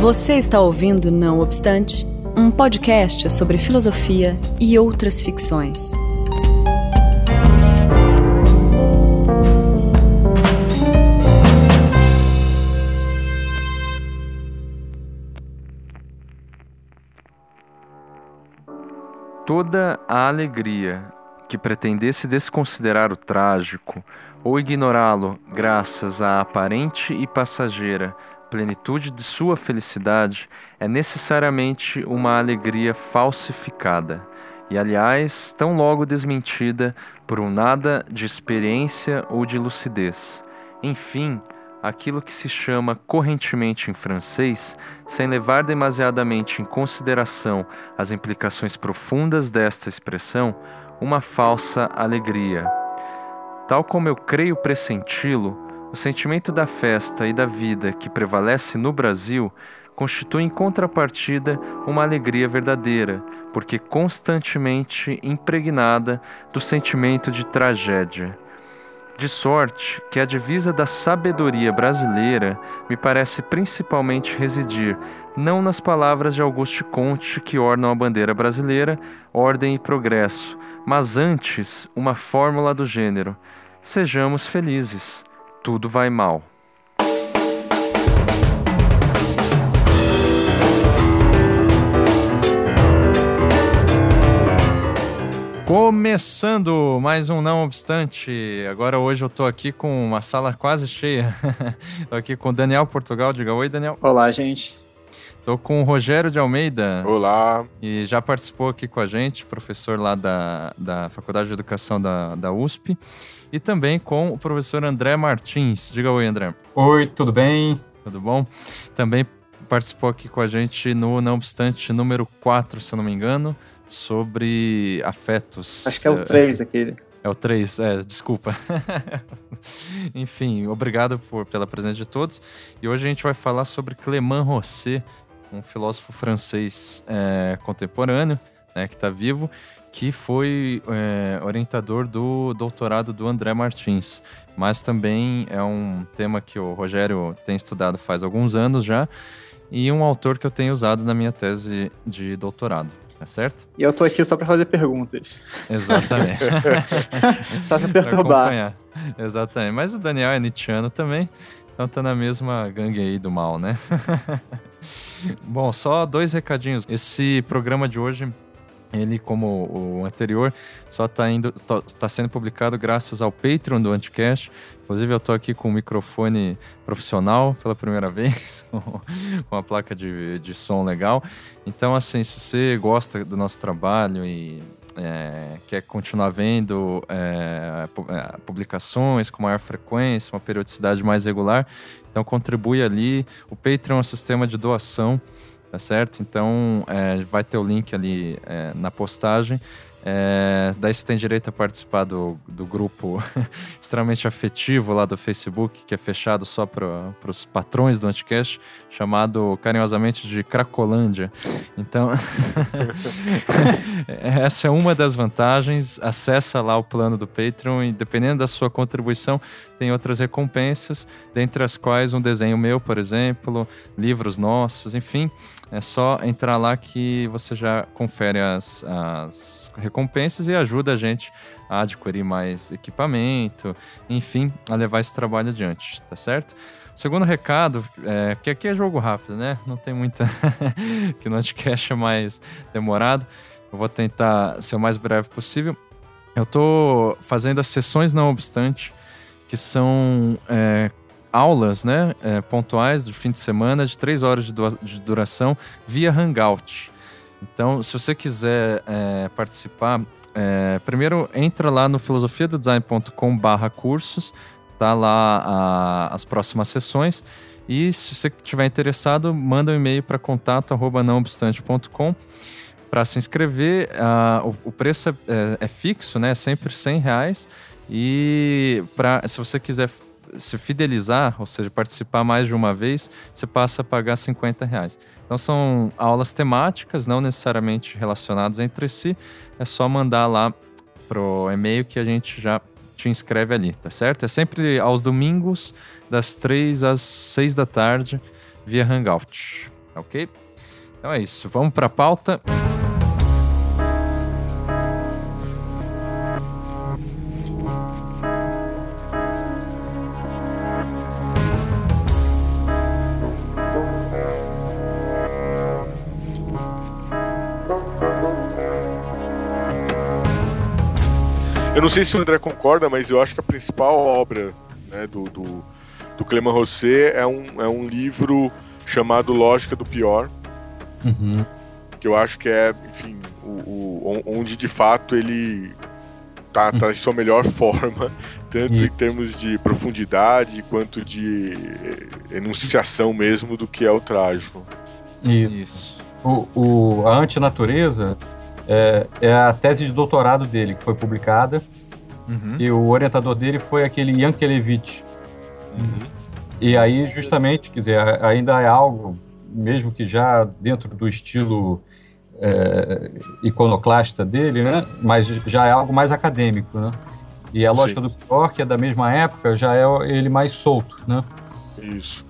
Você está ouvindo Não Obstante, um podcast sobre filosofia e outras ficções. Toda a alegria que pretendesse desconsiderar o trágico ou ignorá-lo graças à aparente e passageira plenitude de sua felicidade é necessariamente uma alegria falsificada e, aliás, tão logo desmentida por um nada de experiência ou de lucidez. Enfim, aquilo que se chama correntemente em francês, sem levar demasiadamente em consideração as implicações profundas desta expressão, uma falsa alegria. Tal como eu creio pressenti-lo, o sentimento da festa e da vida que prevalece no Brasil constitui em contrapartida uma alegria verdadeira, porque constantemente impregnada do sentimento de tragédia. De sorte que a divisa da sabedoria brasileira me parece principalmente residir não nas palavras de Auguste Comte que ornam a bandeira brasileira, ordem e progresso, mas antes uma fórmula do gênero: sejamos felizes, tudo vai mal. Começando mais um Não Obstante. Agora hoje eu tô aqui com uma sala quase cheia. tô aqui com o Daniel Portugal. Diga oi, Daniel. Olá, gente. Tô com o Rogério de Almeida. Olá. E já participou aqui com a gente, professor lá da, da Faculdade de Educação da, da USP. E também com o professor André Martins. Diga oi, André. Oi, tudo bem? Tudo bom? Também participou aqui com a gente no Não Obstante número 4, se eu não me engano sobre afetos. Acho que é o 3 aquele. É o 3, é, desculpa. Enfim, obrigado por, pela presença de todos. E hoje a gente vai falar sobre Clément Rosset, um filósofo francês é, contemporâneo, né, que está vivo, que foi é, orientador do doutorado do André Martins. Mas também é um tema que o Rogério tem estudado faz alguns anos já, e um autor que eu tenho usado na minha tese de doutorado tá certo? E eu tô aqui só para fazer perguntas. Exatamente. só pra perturbar. Pra Exatamente. Mas o Daniel é Nietzscheano também, então tá na mesma gangue aí do mal, né? Bom, só dois recadinhos. Esse programa de hoje ele, como o anterior, só está está sendo publicado graças ao Patreon do Anticast. Inclusive, eu estou aqui com um microfone profissional pela primeira vez, com uma placa de, de som legal. Então, assim, se você gosta do nosso trabalho e é, quer continuar vendo é, é publicações com maior frequência, uma periodicidade mais regular, então contribui ali. O Patreon é um sistema de doação tá certo? Então é, vai ter o link ali é, na postagem. É, daí você tem direito a participar do, do grupo extremamente afetivo lá do Facebook, que é fechado só para os patrões do Anticast, chamado carinhosamente de Cracolândia. Então, essa é uma das vantagens. Acessa lá o plano do Patreon e, dependendo da sua contribuição, tem outras recompensas, dentre as quais um desenho meu, por exemplo, livros nossos, enfim. É só entrar lá que você já confere as, as recompensas e ajuda a gente a adquirir mais equipamento, enfim, a levar esse trabalho adiante, tá certo? segundo recado, é, que aqui é jogo rápido, né? Não tem muita. que no Anticast é mais demorado. Eu vou tentar ser o mais breve possível. Eu tô fazendo as sessões, não obstante, que são é, aulas né, é, pontuais do fim de semana de três horas de, de duração via Hangout. Então, se você quiser é, participar, é, primeiro entra lá no filosofiadodesign.com barra cursos, tá lá a, as próximas sessões. E se você estiver interessado, manda um e-mail para contato arroba nãoobstante.com para se inscrever. Uh, o, o, preço é, é, fixo, né? É sempre 100 reais. E pra, se você quiser se fidelizar, ou seja, participar mais de uma vez, você passa a pagar 50 reais. Então são aulas temáticas, não necessariamente relacionadas entre si, é só mandar lá pro e-mail que a gente já te inscreve ali, tá certo? É sempre aos domingos, das 3 às 6 da tarde, via Hangout. Ok? Então é isso. Vamos para a pauta. Eu não sei se o André concorda, mas eu acho que a principal obra né, do, do, do Clément Rosset é um, é um livro chamado Lógica do Pior. Uhum. Que eu acho que é, enfim, o, o onde de fato ele tá, tá em sua melhor forma, tanto em termos de profundidade quanto de enunciação mesmo do que é o trágico. Isso. Isso. O, o, a antinatureza é, é a tese de doutorado dele, que foi publicada. Uhum. E o orientador dele foi aquele Yankelevich. Uhum. E aí, justamente, quer dizer, ainda é algo, mesmo que já dentro do estilo é, iconoclasta dele, né? Mas já é algo mais acadêmico, né? E a lógica Sim. do pior, que é da mesma época, já é ele mais solto, né? Isso.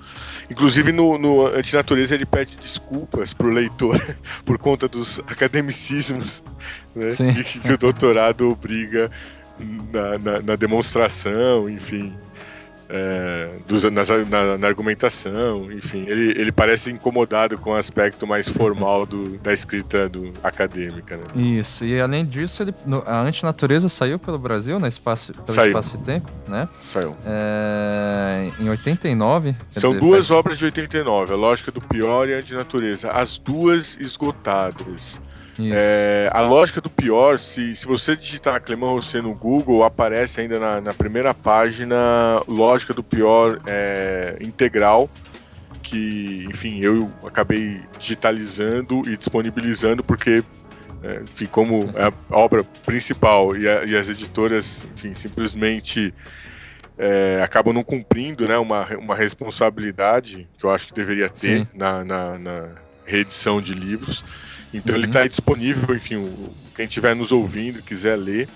Inclusive no, no Antinatureza ele pede desculpas pro leitor por conta dos academicismos né, que, que, o doutorado obriga na, na, na demonstração, enfim é, dos, na, na, na, argumentação, enfim, ele, ele parece incomodado com o aspecto mais formal do, da escrita do, acadêmica. Né? Isso, e além disso, ele, no, a Antinatureza saiu pelo Brasil, no espaço, pelo saiu. espaço e tempo, né? Saiu. É, em 89. São dizer, duas faz... obras de 89, A Lógica do Pior e a Antinatureza, as duas esgotadas. É, a lógica do pior, se, se você digitar Clemão Rosset no Google, aparece ainda na, na primeira página lógica do pior é, integral, que, enfim, eu acabei digitalizando e disponibilizando porque, é, enfim, como é a obra principal e, a, e as editoras, enfim, simplesmente é, acabam não cumprindo né, uma, uma responsabilidade que eu acho que deveria ter na, na, na reedição de livros. Então uhum. ele está disponível, enfim, o, quem estiver nos ouvindo, quiser ler,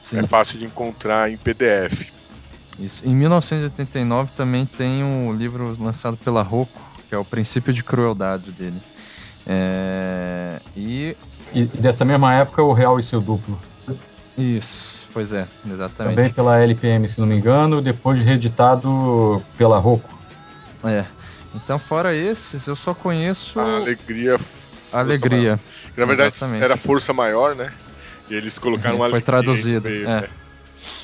Sim. é fácil de encontrar em PDF. Isso. Em 1989 também tem um livro lançado pela Rocco, que é o Princípio de Crueldade dele. É... E... e dessa mesma época o Real e seu duplo. Isso, pois é, exatamente. Também pela LPM, se não me engano, depois reeditado pela Rocco. É. Então, fora esses, eu só conheço. A Alegria Alegria. Na verdade, Exatamente. era Força Maior, né? E eles colocaram uma Foi traduzido. Meio, é. né?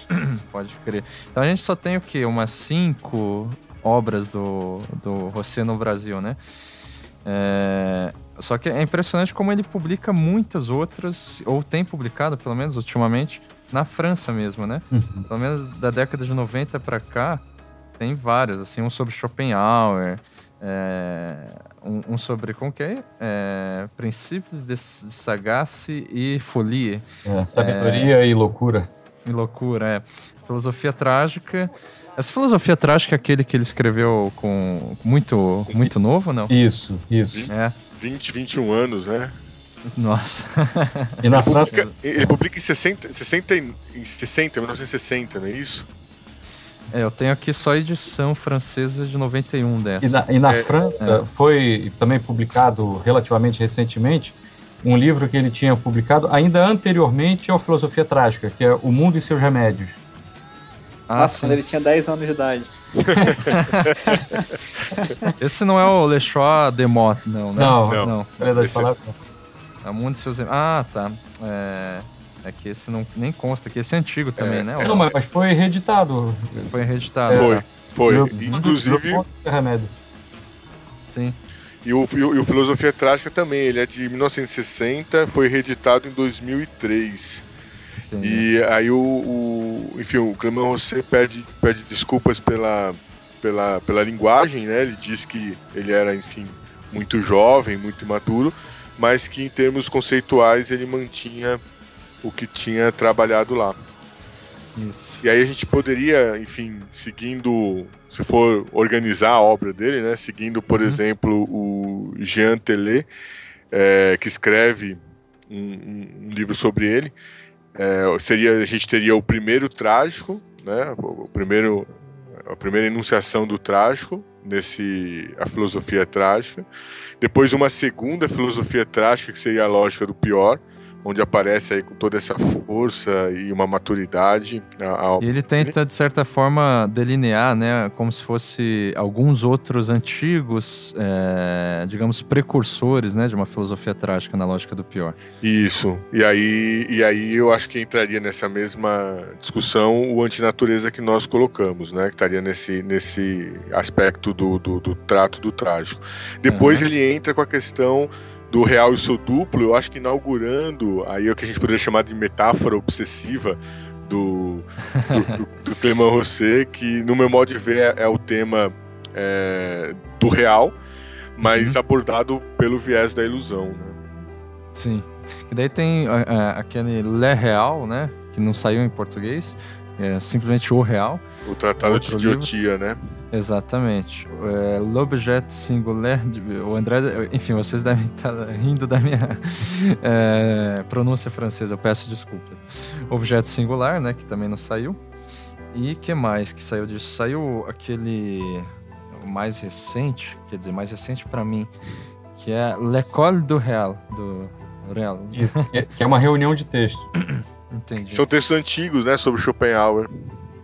Pode crer. Então a gente só tem o quê? Umas cinco obras do, do José no Brasil, né? É... Só que é impressionante como ele publica muitas outras, ou tem publicado, pelo menos ultimamente, na França mesmo, né? Uhum. Pelo menos da década de 90 para cá, tem vários, assim, um sobre Schopenhauer, é, um, um, sobre como que é? é princípios de, sagace e folia. É, sabedoria e loucura. E loucura, é. Filosofia trágica. Essa filosofia trágica é aquele que ele escreveu com muito, muito novo, não? Isso, isso. É. 20, 21 anos, né? Nossa. e na França... Ele publica em 60, 60, em 60, 1960, não é isso? É, eu tenho aqui só a edição francesa de 91 dessa. E na, e na é, França é. foi também publicado relativamente recentemente um livro que ele tinha publicado ainda anteriormente ao Filosofia Trágica, que é O Mundo e Seus Remédios. Ah, Nossa, quando ele tinha 10 anos de idade. Esse não é o Le Choix de não, né? Não, não. não. Verdade, falar. É o Mundo e Seus Remédios. Ah, tá. É... É que esse não nem consta que esse é antigo também, é. né? Não, mas foi reeditado. Foi reeditado. Foi, tá. foi. Inclusive. Remédio. Sim. E o, e o, Filosofia Trágica também, ele é de 1960, foi reeditado em 2003. Entendi. E aí o, o, enfim, o Clement Rosset pede, pede desculpas pela, pela, pela linguagem, né? Ele diz que ele era, enfim, muito jovem, muito imaturo, mas que em termos conceituais ele mantinha o que tinha trabalhado lá. Isso. E aí a gente poderia, enfim, seguindo, se for organizar a obra dele, né, seguindo, por uhum. exemplo, o Jean Tellet, é, que escreve um, um, livro sobre ele, é, seria a gente teria o primeiro trágico, né, o primeiro a primeira enunciação do trágico nesse a filosofia trágica. Depois uma segunda filosofia trágica que seria a lógica do pior, onde aparece aí com toda essa força e uma maturidade. A, E ele tenta, de certa forma, delinear, né, como se fosse alguns outros antigos, é, digamos, precursores, né, de uma filosofia trágica na lógica do pior. Isso. E aí, e aí eu acho que entraria nessa mesma discussão o antinatureza que nós colocamos, né, que estaria nesse, nesse aspecto do, do, do trato do trágico. Depois uhum. ele entra com a questão do real e seu duplo, eu acho que inaugurando aí é o que a gente poderia chamar de metáfora obsessiva do, do, do, do Clément Rosset, que no meu modo de ver é, é o tema é, do real, mas uhum. abordado pelo viés da ilusão. Né? Sim. E daí tem é, é aquele Le Real, né? Que não saiu em português, é simplesmente o real. O Tratado de Idiotia, né? Exatamente. É, L'objet singular, o André, enfim, vocês devem estar rindo da minha é, pronúncia francesa, eu peço desculpas. Objeto singular, né, que também não saiu. E que mais que saiu disso? Saiu aquele mais recente, quer dizer, mais recente para mim, que é L'École du Real, do Real. que é uma reunião de texto. Entendi. São textos antigos, né, sobre Schopenhauer.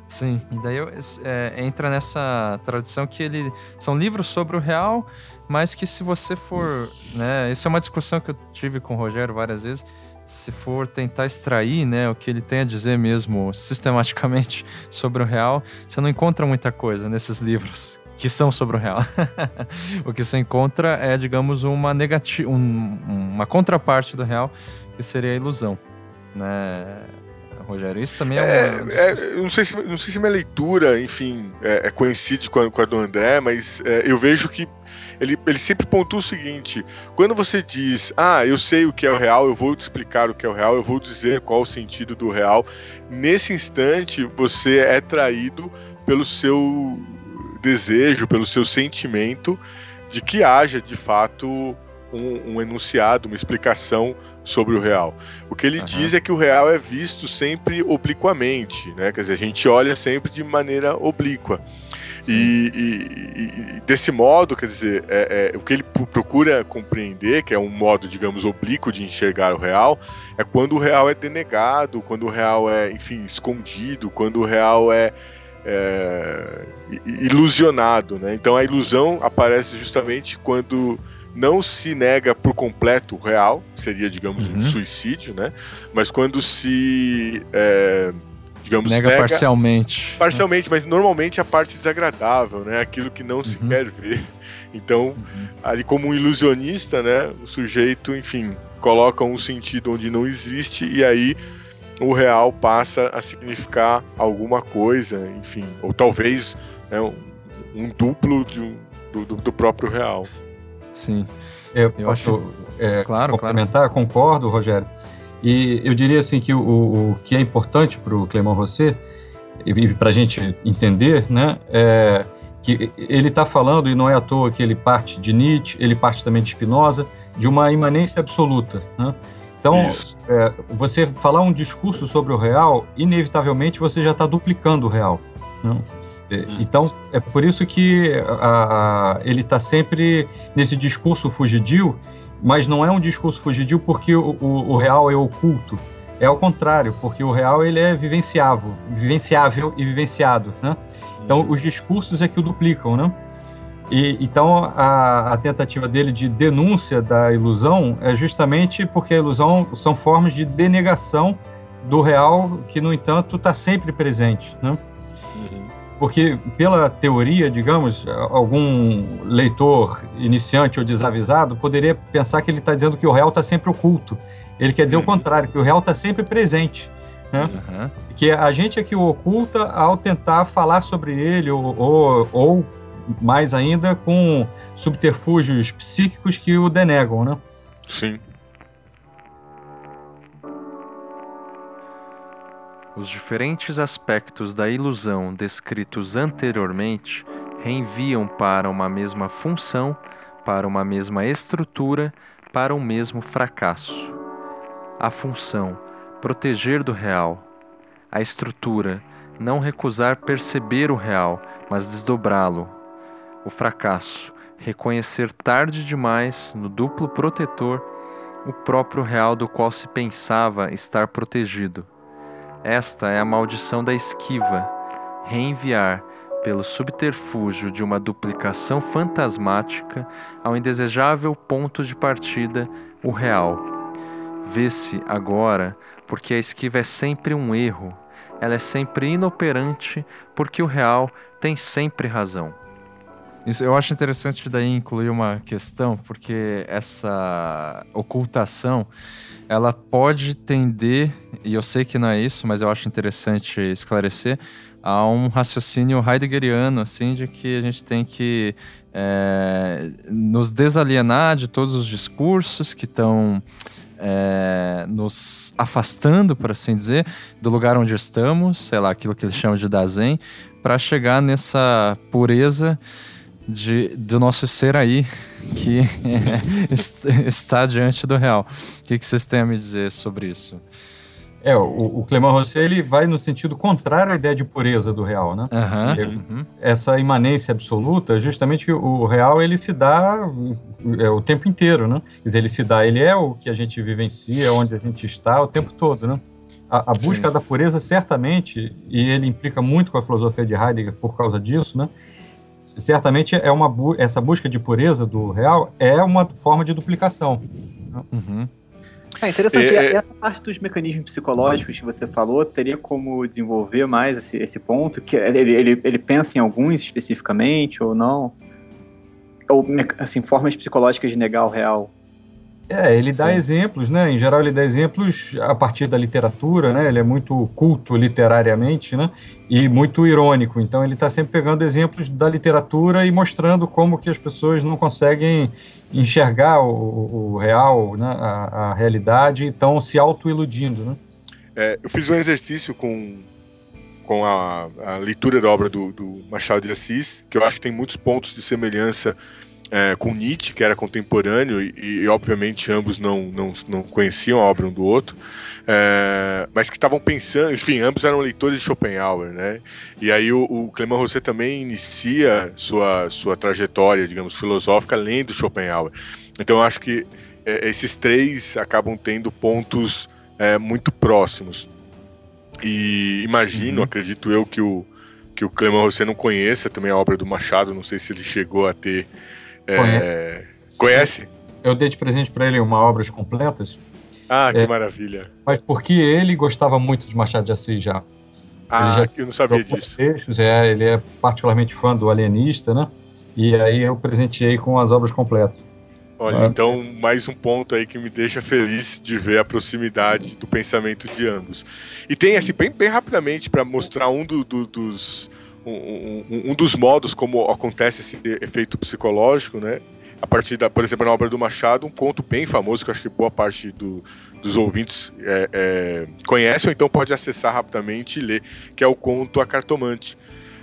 Sim, e daí é, entra nessa tradição que ele são livros sobre o real, mas que se você for, né, isso é uma discussão que eu tive com o Rogério várias vezes, se for tentar extrair, né, o que ele tem a dizer mesmo sistematicamente sobre o real, você não encontra muita coisa nesses livros que são sobre o real. o que você encontra é, digamos, uma negativa, um, uma contraparte do real, que seria a ilusão, né? Rogério. Isso também é, é, uma... é não, sei se, não sei se minha leitura, enfim, é, é coincide com a, com a do André, mas é, eu vejo que ele, ele sempre pontua o seguinte: quando você diz, ah, eu sei o que é o real, eu vou te explicar o que é o real, eu vou dizer qual o sentido do real, nesse instante você é traído pelo seu desejo, pelo seu sentimento de que haja de fato um, um enunciado, uma explicação sobre o real. O que ele uhum. diz é que o real é visto sempre obliquamente, né? Quer dizer, a gente olha sempre de maneira oblíqua. E, e, e, desse modo, quer dizer, é, é, o que ele procura compreender, que é um modo, digamos, oblíquo de enxergar o real, é quando o real é denegado, quando o real é, enfim, escondido, quando o real é, é ilusionado, né? Então a ilusão aparece justamente quando não se nega por completo o real, seria, digamos, uhum. um suicídio, né? Mas quando se. É, digamos, nega, nega, parcialmente. Parcialmente, mas normalmente a parte desagradável, né? Aquilo que não uhum. se quer ver. Então, uhum. ali como um ilusionista, né? O sujeito, enfim, coloca um sentido onde não existe e aí o real passa a significar alguma coisa, enfim, ou talvez né, um, um duplo de do, do próprio real. Sim. Eu, eu posso acho... é, claro, complementar, claro. concordo, Rogério. E eu diria assim que o, o que é importante para o Clément Rosset, e para a gente entender, né, é que ele está falando, e não é à toa que ele parte de Nietzsche, ele parte também de Spinoza, de uma imanência absoluta. Né? Então, é, você falar um discurso sobre o real, inevitavelmente você já está duplicando o real. Né? Hum. Então, é por isso que a, a, ele está sempre nesse discurso fugidio, mas não é um discurso fugidio porque o, o, o, real é oculto. É ao contrário, porque o real ele é vivenciável, vivenciável e vivenciado, né? Então, hum. os discursos é que o duplicam, né? E, então, a, a, tentativa dele de denúncia da ilusão é justamente porque a ilusão são formas de denegação do real que, no entanto, está sempre presente, né? Porque, pela teoria, digamos, algum leitor iniciante ou desavisado poderia pensar que ele está dizendo que o real está sempre oculto. Ele quer dizer uhum. o contrário, que o real está sempre presente. Né? Uhum. Que a gente é que o oculta ao tentar falar sobre ele, ou, ou, ou mais ainda, com subterfúgios psíquicos que o denegam. Né? Sim. Os diferentes aspectos da ilusão descritos anteriormente reenviam para uma mesma função, para uma mesma estrutura, para um mesmo fracasso. A função, proteger do real. A estrutura, não recusar perceber o real, mas desdobrá-lo. o fracasso, reconhecer tarde demais no duplo protetor o próprio real do qual se pensava estar protegido. Esta é a maldição da esquiva, reenviar, pelo subterfúgio de uma duplicação fantasmática ao indesejável ponto de partida, o real. Vê-se agora porque a esquiva é sempre um erro, ela é sempre inoperante porque o real tem sempre razão. Isso, eu acho interessante daí incluir uma questão, porque essa ocultação, ela pode tender, e eu sei que não é isso, mas eu acho interessante esclarecer, a um raciocínio heideggeriano, assim, de que a gente tem que é, nos desalienar de todos os discursos que estão é, nos afastando, por assim dizer, do lugar onde estamos, sei lá, aquilo que eles chamam de Dazen, para chegar nessa pureza de, do nosso ser aí que está diante do real. O que, que vocês têm a me dizer sobre isso? É, o, o Clément Rosset ele vai no sentido contrário à ideia de pureza do real, né? Uhum, uhum. Essa imanência absoluta, justamente o real ele se dá é, o tempo inteiro, né? Quer dizer, ele se dá, ele é o que a gente vivencia, onde a gente está o tempo todo, né? A, a busca Sim. da pureza, certamente, e ele implica muito com a filosofia de Heidegger por causa disso, né? Certamente é uma bu essa busca de pureza do real é uma forma de duplicação. Uhum. É interessante. É, é... Essa parte dos mecanismos psicológicos que você falou, teria como desenvolver mais esse, esse ponto? Que ele, ele, ele pensa em alguns especificamente ou não? Ou, assim, formas psicológicas de negar o real? É, ele dá Sim. exemplos, né? Em geral, ele dá exemplos a partir da literatura, né? Ele é muito culto literariamente, né? E muito irônico. Então, ele está sempre pegando exemplos da literatura e mostrando como que as pessoas não conseguem enxergar o, o real, né? a, a, realidade, e estão se auto-iludindo, né? É, eu fiz um exercício com, com a, a leitura da obra do, do Machado de Assis, que eu acho que tem muitos pontos de semelhança é, com Nietzsche, que era contemporâneo, e, e, obviamente ambos não, não, não conheciam a obra um do outro, é, mas que estavam pensando, enfim, ambos eram leitores de Schopenhauer, né? E aí o, o Clément Rosset também inicia sua, sua trajetória, digamos, filosófica lendo Schopenhauer. Então eu acho que é, esses três acabam tendo pontos é, muito próximos. E imagino, uhum. acredito eu, que o, que o Clément Rosset não conheça também a obra do Machado, não sei se ele chegou a ter é... Conhece? Eu dei de presente para ele uma obras completas. Ah, que é, maravilha. Mas porque ele gostava muito de Machado de Assis já. Ah, já eu não sabia disso. Textos, é, ele é particularmente fã do Alienista, né? E aí eu presenteei com as obras completas. Olha, Mas... então mais um ponto aí que me deixa feliz de ver a proximidade do pensamento de ambos. E tem assim, bem, bem rapidamente, para mostrar um do, do, dos, um, um, dos modos como acontece esse efeito psicológico, né? A partir da, por exemplo, na obra do Machado, um conto bem famoso que acho que boa parte do, dos ouvintes é, é, conhece, ou então pode acessar rapidamente e ler, que é o conto A Cartomante.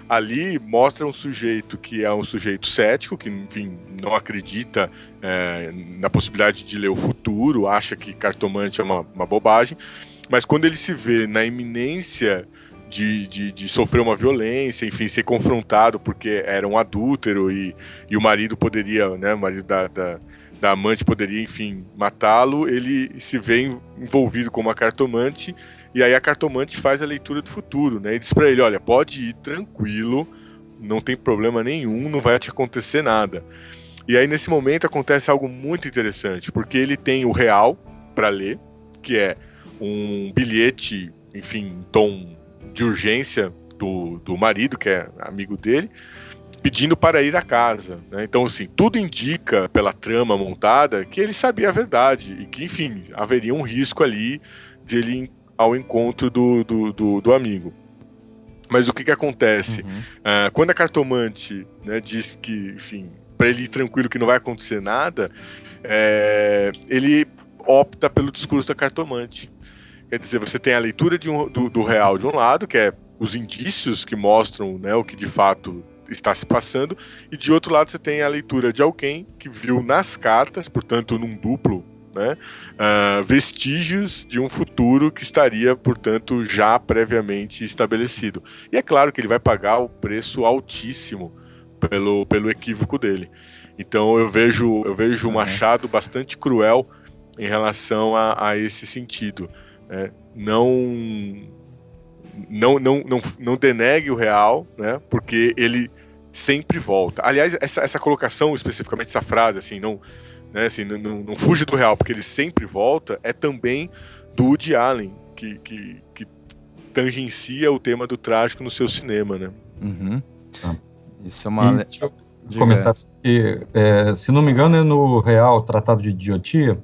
Ali mostra um sujeito que é um sujeito cético, que enfim, não acredita é, na possibilidade de ler o futuro, acha que cartomante é uma, uma bobagem, mas quando ele se vê na iminência de, de, de, sofrer uma violência, enfim, ser confrontado porque era um adúltero e, e o marido poderia, né, o marido da, da, da amante poderia, enfim, matá-lo, ele se vê envolvido com uma cartomante e aí a cartomante faz a leitura do futuro, né, e diz para ele, olha, pode ir tranquilo, não tem problema nenhum, não vai te acontecer nada. E aí nesse momento acontece algo muito interessante, porque ele tem o real para ler, que é um bilhete, enfim, tom de urgência do, do marido, que é amigo dele, pedindo para ir à casa. Né? Então, assim, tudo indica pela trama montada que ele sabia a verdade e que, enfim, haveria um risco ali de ele ir ao encontro do, do, do, do amigo. Mas o que, que acontece? Uhum. Uh, quando a cartomante né, diz que, enfim, para ele ir tranquilo que não vai acontecer nada, é, ele opta pelo discurso da cartomante. Quer dizer, você tem a leitura um, do, do, real de um lado, que é os indícios que mostram né, o que de fato está se passando, e de outro lado você tem a leitura de alguém que viu nas cartas, portanto num duplo, né, uh, vestígios de um futuro que estaria, portanto, já previamente estabelecido. E é claro que ele vai pagar o preço altíssimo pelo, pelo equívoco dele. Então eu vejo eu vejo o Machado bastante cruel em relação a, a esse sentido. É, não, não, não, não, não denegue o real, né? Porque ele sempre volta. Aliás, essa, essa colocação, especificamente essa frase, assim, não, né, assim, não, não, não fuja do real, porque ele sempre volta, é também do Woody Allen, que, que, que tangencia o tema do trágico no seu cinema, né? Uhum. Ah. Isso é uma. deixa eu comentar que, é, se não me engano, é no Real Tratado de Idiotia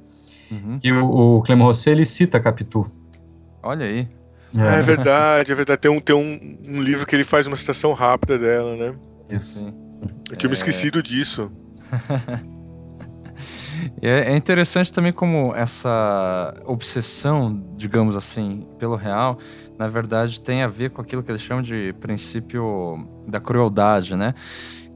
uhum. que o, o Clément Rosset ele cita Capitu. Olha aí. É. é, verdade, é verdade. Tem, um, tem um, um, livro que ele faz uma citação rápida dela, né? Isso. Eu tinha é... me esquecido disso. é, é interessante também como essa obsessão, digamos assim, pelo real, na verdade tem a ver com aquilo que eles chamam de princípio da crueldade, né?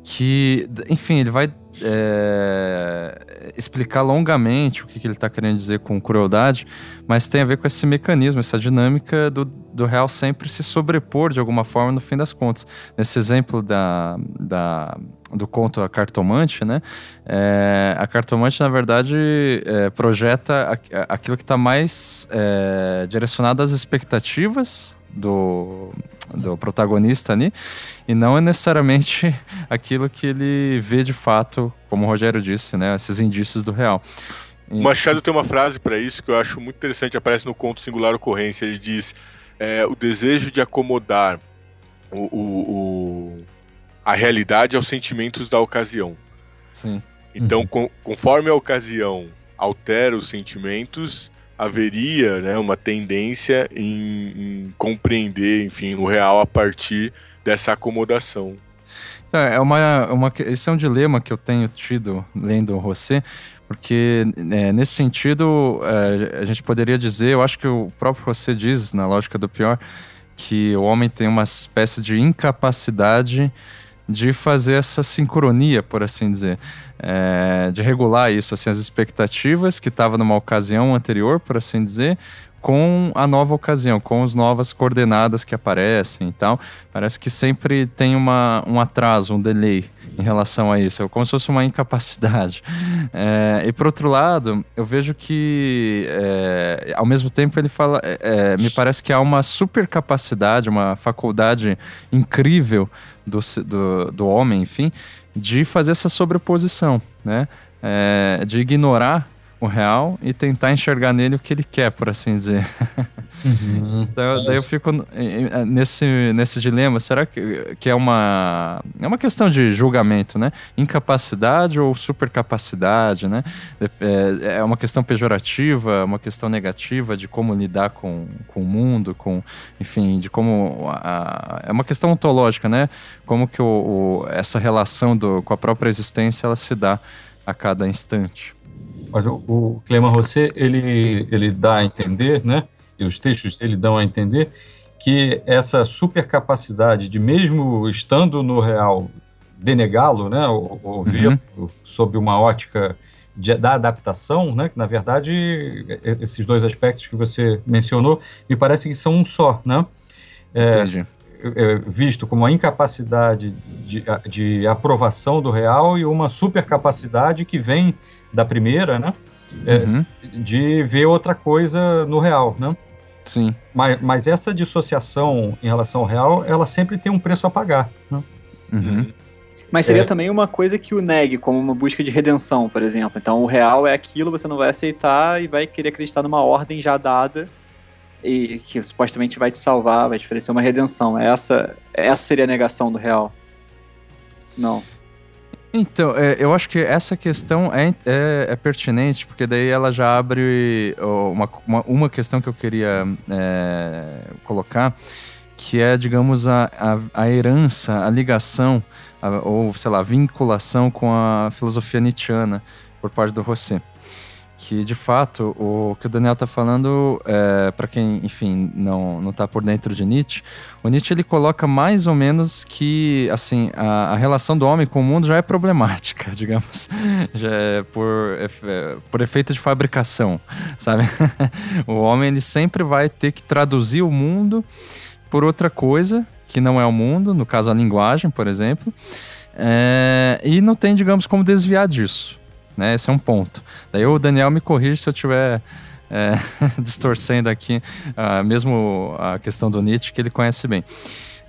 Que, enfim, ele vai é, explicar longamente o que, que ele está querendo dizer com crueldade, mas tem a ver com esse mecanismo, essa dinâmica do, do real sempre se sobrepor de alguma forma no fim das contas. Nesse exemplo da, da, do conto A Cartomante, né? É, a Cartomante, na verdade, é, projeta aquilo que está mais é, direcionado às expectativas do, do protagonista ali, e não é necessariamente aquilo que ele vê de fato, como o Rogério disse, né? Esses indícios do real. O Machado tem uma frase para isso que eu acho muito interessante, aparece no conto Singular Ocorrência. Ele diz: é, o desejo de acomodar o, o, o, a realidade aos sentimentos da ocasião. Sim. Então, uhum. com, conforme a ocasião altera os sentimentos, haveria né, uma tendência em, em, compreender, enfim, o real a partir dessa acomodação. É, é uma, uma, esse é um dilema que eu tenho tido lendo você, porque é, nesse sentido é, a gente poderia dizer, eu acho que o próprio você diz na lógica do pior, que o homem tem uma espécie de incapacidade de fazer essa sincronia, por assim dizer, é, de regular isso, assim, as expectativas que estava numa ocasião anterior, por assim dizer, com a nova ocasião, com as novas coordenadas que aparecem e tal. Parece que sempre tem uma, um atraso, um delay em relação a isso, é como se fosse uma incapacidade. É, e por outro lado, eu vejo que é, ao mesmo tempo ele fala, é, é me parece que há uma super capacidade, uma faculdade incrível do, do, do homem, enfim, de fazer essa sobreposição, né? É, de ignorar o real e tentar enxergar nele o que ele quer, por assim dizer. Uhum. daí, daí, eu fico nesse, nesse dilema, será que, que é uma é uma questão de julgamento, né? Incapacidade ou supercapacidade, né? É, é uma questão pejorativa, uma questão negativa de como lidar com, com o mundo, com, enfim, de como a, é uma questão ontológica, né? Como que o, o, essa relação do, com a própria existência ela se dá a cada instante. Mas o, o Clément Rosset, ele, ele dá a entender, né, e os textos dele dão a entender, que essa supercapacidade de, mesmo estando no real, denegá-lo, né, ou, ou ver uhum. sob uma ótica de, da adaptação, né, que na verdade esses dois aspectos que você mencionou me parece que são um só, né? É, Entendi. É, visto como a incapacidade de, de aprovação do real e uma supercapacidade que vem da primeira, né? É, uhum. De ver outra coisa no real, né? Sim. Mas, mas essa dissociação em relação ao real, ela sempre tem um preço a pagar, né? Uhum. Mas seria é. também uma coisa que o negue, como uma busca de redenção, por exemplo. Então, o real é aquilo, você não vai aceitar e vai querer acreditar numa ordem já dada e que supostamente vai te salvar, vai te oferecer uma redenção. Essa, essa seria a negação do real. Não. Então, é, eu acho que essa questão é, é, é, pertinente, porque daí ela já abre uma, uma, uma questão que eu queria é, colocar, que é, digamos, a, a, a herança, a ligação, a, ou, sei lá, a vinculação com a filosofia nietzschiana por parte do Rousseau que de fato o que o Daniel está falando, é, para quem, enfim, não não está por dentro de Nietzsche, o Nietzsche ele coloca mais ou menos que assim a, a relação do homem com o mundo já é problemática, digamos, já é por é, por efeito de fabricação, sabe? o homem ele sempre vai ter que traduzir o mundo por outra coisa que não é o mundo, no caso a linguagem, por exemplo, é, e não tem, digamos, como desviar disso. Né? Esse é um ponto. Daí o Daniel me corrige se eu estiver é, distorcendo aqui, uh, mesmo a questão do Nietzsche, que ele conhece bem.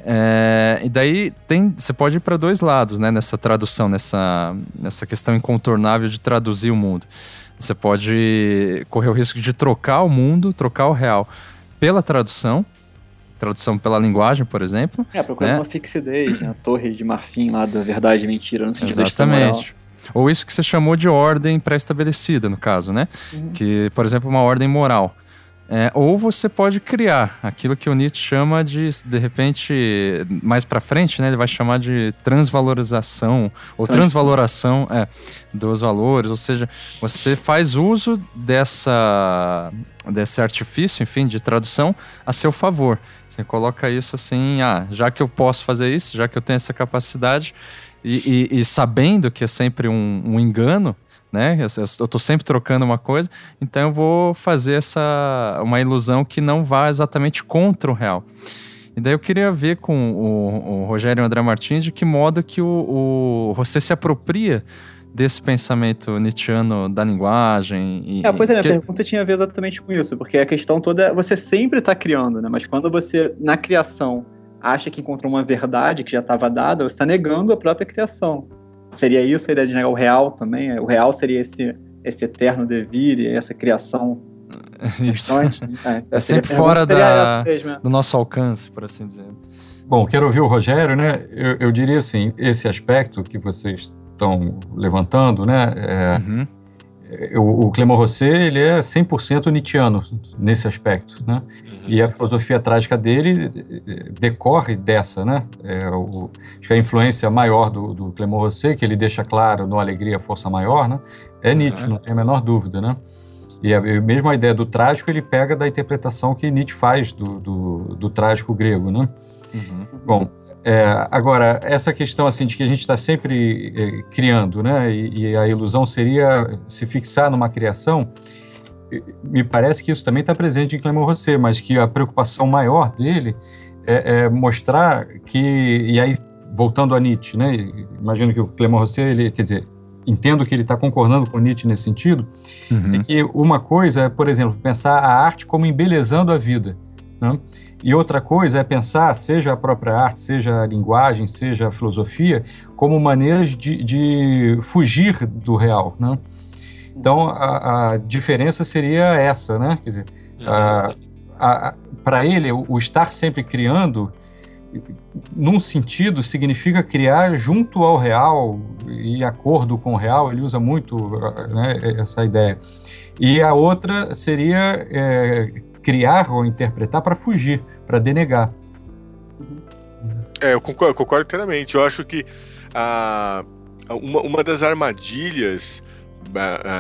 É, e daí tem, você pode ir para dois lados, né, nessa tradução, nessa, nessa questão incontornável de traduzir o mundo. Você pode correr o risco de trocar o mundo, trocar o real pela tradução, tradução pela linguagem, por exemplo. É, procurando né? uma fixidez, né? a torre de marfim lá da verdade e mentira, no sentido Exatamente. Ou isso que você chamou de ordem pré-estabelecida, no caso, né? Uhum. Que, por exemplo, uma ordem moral. É, ou você pode criar aquilo que o Nietzsche chama de, de repente, mais para frente, né, ele vai chamar de transvalorização ou transvaloração é, dos valores, ou seja, você faz uso dessa, desse artifício, enfim, de tradução a seu favor. Você coloca isso assim, ah, já que eu posso fazer isso, já que eu tenho essa capacidade, e, e, e sabendo que é sempre um, um engano, né? Eu, tô sempre trocando uma coisa, então eu vou fazer essa uma ilusão que não vá exatamente contra o real. E daí eu queria ver com o, o Rogério André Martins de que modo que o, o você se apropria desse pensamento nietzschiano da linguagem. E, é, pois é, minha que... pergunta tinha a ver exatamente com isso, porque a questão toda é você sempre está criando, né? Mas quando você, na criação, acha que encontrou uma verdade que já estava dada, você está negando a própria criação. Seria isso a ideia de negar o real também? O real seria esse, esse eterno devir e essa criação isso. Né? É, é sempre fora da, do nosso alcance, por assim dizer. Bom, quero ouvir o Rogério, né? Eu, eu diria assim, esse aspecto que vocês estão levantando, né? É, uhum. É, o, Clément Rosset, ele é 100% nietzschiano nesse aspecto, né? Uhum. E a filosofia trágica dele é, decorre dessa, né? É, o, acho que a influência maior do, do Clément Rosset, que ele deixa claro no Alegria, Força Maior, né? É Nietzsche, uhum. não tem a menor dúvida, né? E a, mesmo a ideia do trágico, ele pega da interpretação que Nietzsche faz do, do, do trágico grego, né? Uhum. Bom, é, agora, essa questão assim de que a gente está sempre é, criando, né, e, e, a ilusão seria se fixar numa criação, me parece que isso também está presente em Clément Rosset, mas que a preocupação maior dele é, é, mostrar que, e aí voltando a Nietzsche, né, imagino que o Clément Rosset, ele, quer dizer, entendo que ele está concordando com Nietzsche nesse sentido, uhum. é que uma coisa é, por exemplo, pensar a arte como embelezando a vida, né? E outra coisa é pensar, seja a própria arte, seja a linguagem, seja a filosofia, como maneiras de, de fugir do real, né? Então, a, a, diferença seria essa, né? Quer dizer, para ele, o, o, estar sempre criando, num sentido, significa criar junto ao real e acordo com o real, ele usa muito né, essa ideia. E a outra seria é, criar ou interpretar para fugir, para denegar. É, eu concordo, eu concordo inteiramente. Eu acho que a, uma, uma das armadilhas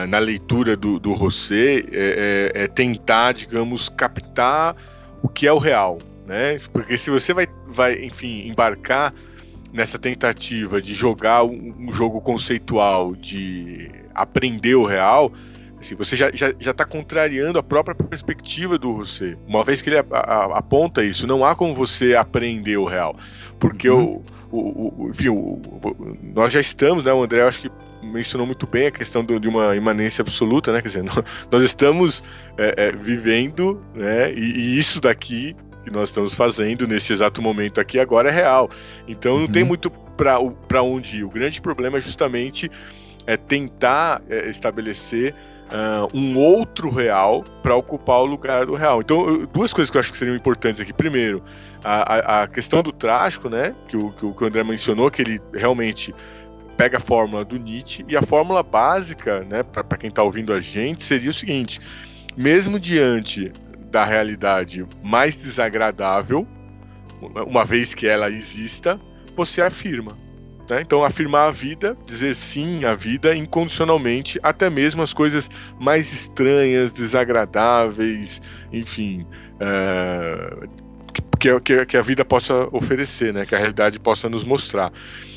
na leitura do, do é, é, é, tentar, digamos, captar o que é o real, né? Porque se você vai, vai enfim, embarcar nessa tentativa de jogar um, um jogo conceitual, de aprender o real, Assim, você já, já, já tá contrariando a própria perspectiva do Rousseau. Uma vez que ele a, a, aponta isso, não há como você aprender o real. Porque uhum. o, o, o, enfim, o, nós já estamos, né? O André acho que mencionou muito bem a questão do, de uma imanência absoluta, né? Quer dizer, nós, estamos é, é, vivendo, né? E, e, isso daqui que nós estamos fazendo nesse exato momento aqui agora é real. Então não tem uhum. muito para onde ir. O grande problema é justamente é tentar é, estabelecer uh, um outro real para ocupar o lugar do real. Então, duas coisas que eu acho que seriam importantes aqui. Primeiro, a, a questão do trágico, né? Que o, que o André mencionou, que ele realmente pega a fórmula do Nietzsche e a fórmula básica, né, para quem está ouvindo a gente, seria o seguinte: mesmo diante da realidade mais desagradável, uma vez que ela exista, você afirma. Né? Então, afirmar a vida, dizer sim à vida incondicionalmente, até mesmo as coisas mais estranhas, desagradáveis, enfim, é, que, que, que, a vida possa oferecer, né? que a realidade possa nos mostrar.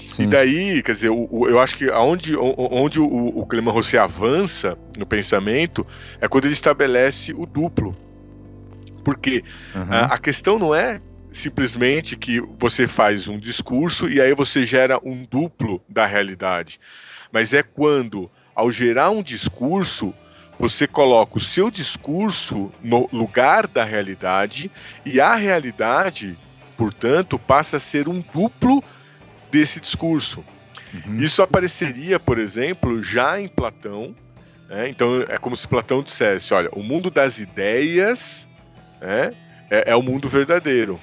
Sim. E daí, quer dizer, o, o, eu acho que aonde, onde o, o Rosset avança no pensamento é quando ele estabelece o duplo. Porque uhum. a, a questão não é simplesmente que você faz um discurso e aí você gera um duplo da realidade. Mas é quando, ao gerar um discurso, você coloca o seu discurso no lugar da realidade e a realidade, portanto, passa a ser um duplo desse discurso. Uhum. Isso apareceria, por exemplo, já em Platão. Né? Então é como se Platão dissesse: olha, o mundo das ideias né, é, é, o mundo verdadeiro.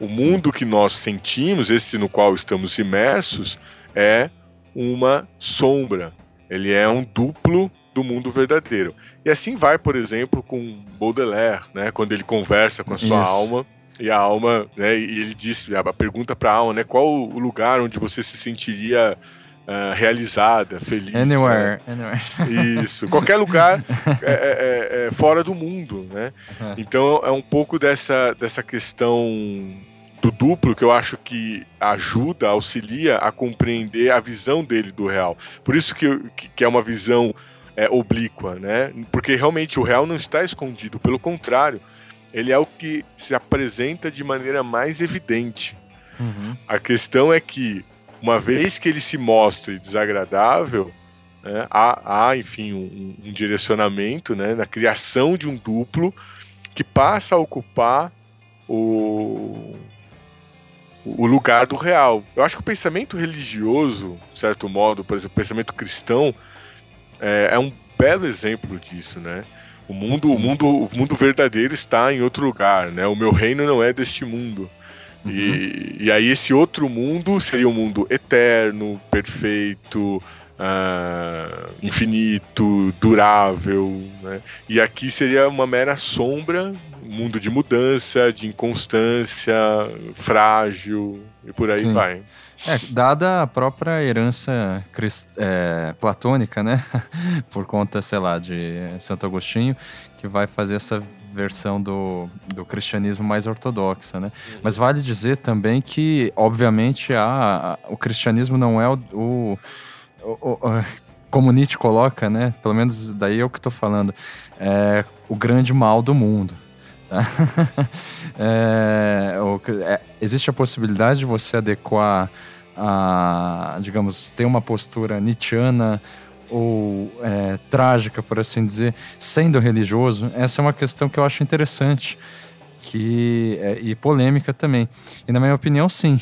O mundo que nós sentimos, esse no qual estamos imersos, é uma sombra. Ele é um duplo do mundo verdadeiro. E assim vai, por exemplo, com Baudelaire, né, quando ele conversa com a sua Isso. alma e a alma, né, e ele diz, a pergunta para a alma, né, qual o lugar onde você se sentiria uh, realizada, feliz. Anywhere, né? anywhere. Isso, qualquer lugar é, é, é, é, fora do mundo, né? Uhum. Então é um pouco dessa, dessa questão do duplo que eu acho que ajuda, auxilia a compreender a visão dele do real. Por isso que, que é uma visão é, oblíqua, né? Porque realmente o real não está escondido, pelo contrário, ele é o que se apresenta de maneira mais evidente. Uhum. A questão é que, uma vez que ele se mostre desagradável, né, há, há, enfim, um, um, direcionamento né, na criação de um duplo que passa a ocupar o, o lugar do real. Eu acho que o pensamento religioso, de certo modo, por exemplo, o pensamento cristão, é, é um belo exemplo disso, né? O mundo, o mundo, o mundo verdadeiro está em outro lugar, né? O meu reino não é deste mundo. Uhum. E, e aí esse outro mundo seria um mundo eterno, perfeito, uh, infinito, durável, né? E aqui seria uma mera sombra, um mundo de mudança, de inconstância, frágil e por aí Sim. vai. É, dada a própria herança crist... é, platônica, né? Por conta, sei lá, de Santo Agostinho, que vai fazer essa versão do, do cristianismo mais ortodoxa, né? Mas vale dizer também que, obviamente, a, o cristianismo não é o, o, o, como Nietzsche coloca, né? Pelo menos daí é o que estou falando, é o grande mal do mundo. É, é, existe a possibilidade de você adequar a, digamos, ter uma postura nietzschiana ou é, trágica, por assim dizer, sendo religioso, essa é uma questão que eu acho interessante que é, e polêmica também. E na minha opinião, sim.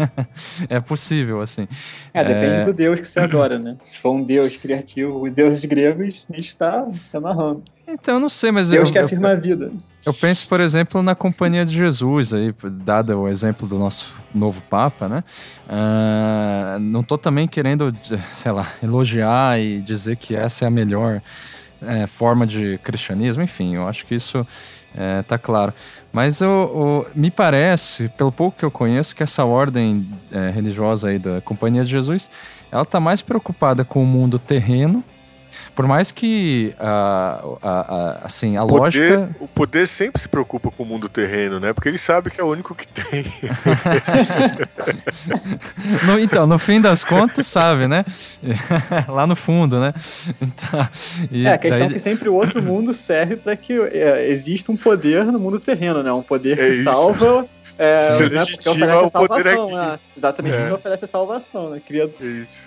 é possível, assim. É, depende é... do Deus que você adora, né? Se for um Deus criativo, os deuses gregos, está se amarrando. Então, eu não sei, mas... Deus eu, que afirma eu, a vida. Eu penso, por exemplo, na Companhia de Jesus, aí, dado o exemplo do nosso novo Papa, né? Uh, não estou também querendo, sei lá, elogiar e dizer que essa é a melhor é, forma de cristianismo, enfim, eu acho que isso é, tá claro. Mas o, me parece, pelo pouco que eu conheço, que essa ordem é, religiosa aí da Companhia de Jesus, ela tá mais preocupada com o mundo terreno por mais que a, a, a assim, a o poder, lógica. O poder sempre se preocupa com o mundo terreno, né? Porque ele sabe que é o único que tem. no, então, no fim das contas, sabe, né? Lá no fundo, né? Então, é, a questão daí... é que sempre o outro mundo serve para que é, exista um poder no mundo terreno, né? Um poder é que salva é, né, porque oferece salvação, né? Exatamente, é. oferece salvação, né? Cria,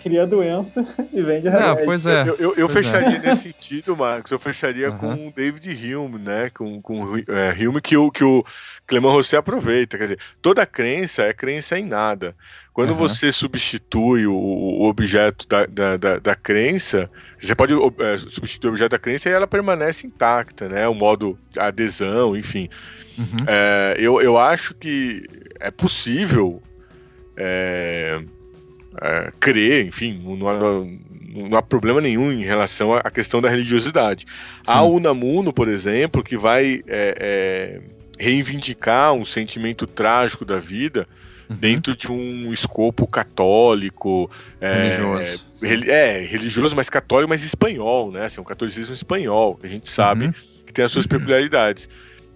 cria doença e vende remédio. Não, pois é. Eu, eu, eu pois é. fecharia é. nesse sentido, Marcos, eu fecharia uhum. com o David Hume, né? Com, com é, Hume que o, que o Clement Rosset aproveita. Quer dizer, toda crença é crença em nada. Quando uhum. você substitui o, o objeto da, da, da, da, crença, você pode é, substituir o objeto da crença e ela permanece intacta, né? O modo adesão, enfim. Uhum. É, eu, eu acho que é possível é, é, crer, enfim, não há, não há, problema nenhum em relação à questão da religiosidade. Sim. Há o Unamuno, por exemplo, que vai é, é, reivindicar um sentimento trágico da vida uhum. dentro de um escopo católico. É, religioso. É, religioso, mas católico, mas espanhol, né? Assim, um catolicismo espanhol, que a gente sabe uhum. que tem as suas peculiaridades.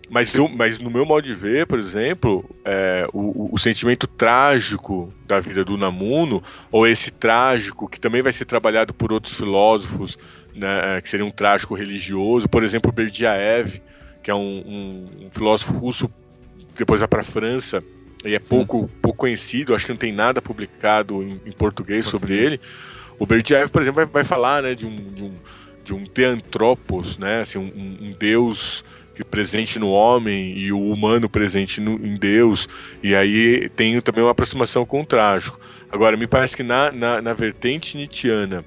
Mas, eu, mas no meu modo de ver, por exemplo, é, o, o, sentimento trágico da vida do Namuno, ou esse trágico que também vai ser trabalhado por outros filósofos, né, que seria um trágico religioso, por exemplo, Berdiaev, que é um, um, um filósofo russo depois vai para a França e é pouco, pouco conhecido, acho que não tem nada publicado em, em português, português, sobre ele. O Berdyaev, por exemplo, vai, vai falar né, de um, de um, de um teantropos, né, assim, um, um deus que presente no homem e o humano presente no, em Deus, e aí tem também uma aproximação com o trágico. Agora, me parece que na, na, na vertente nietzschiana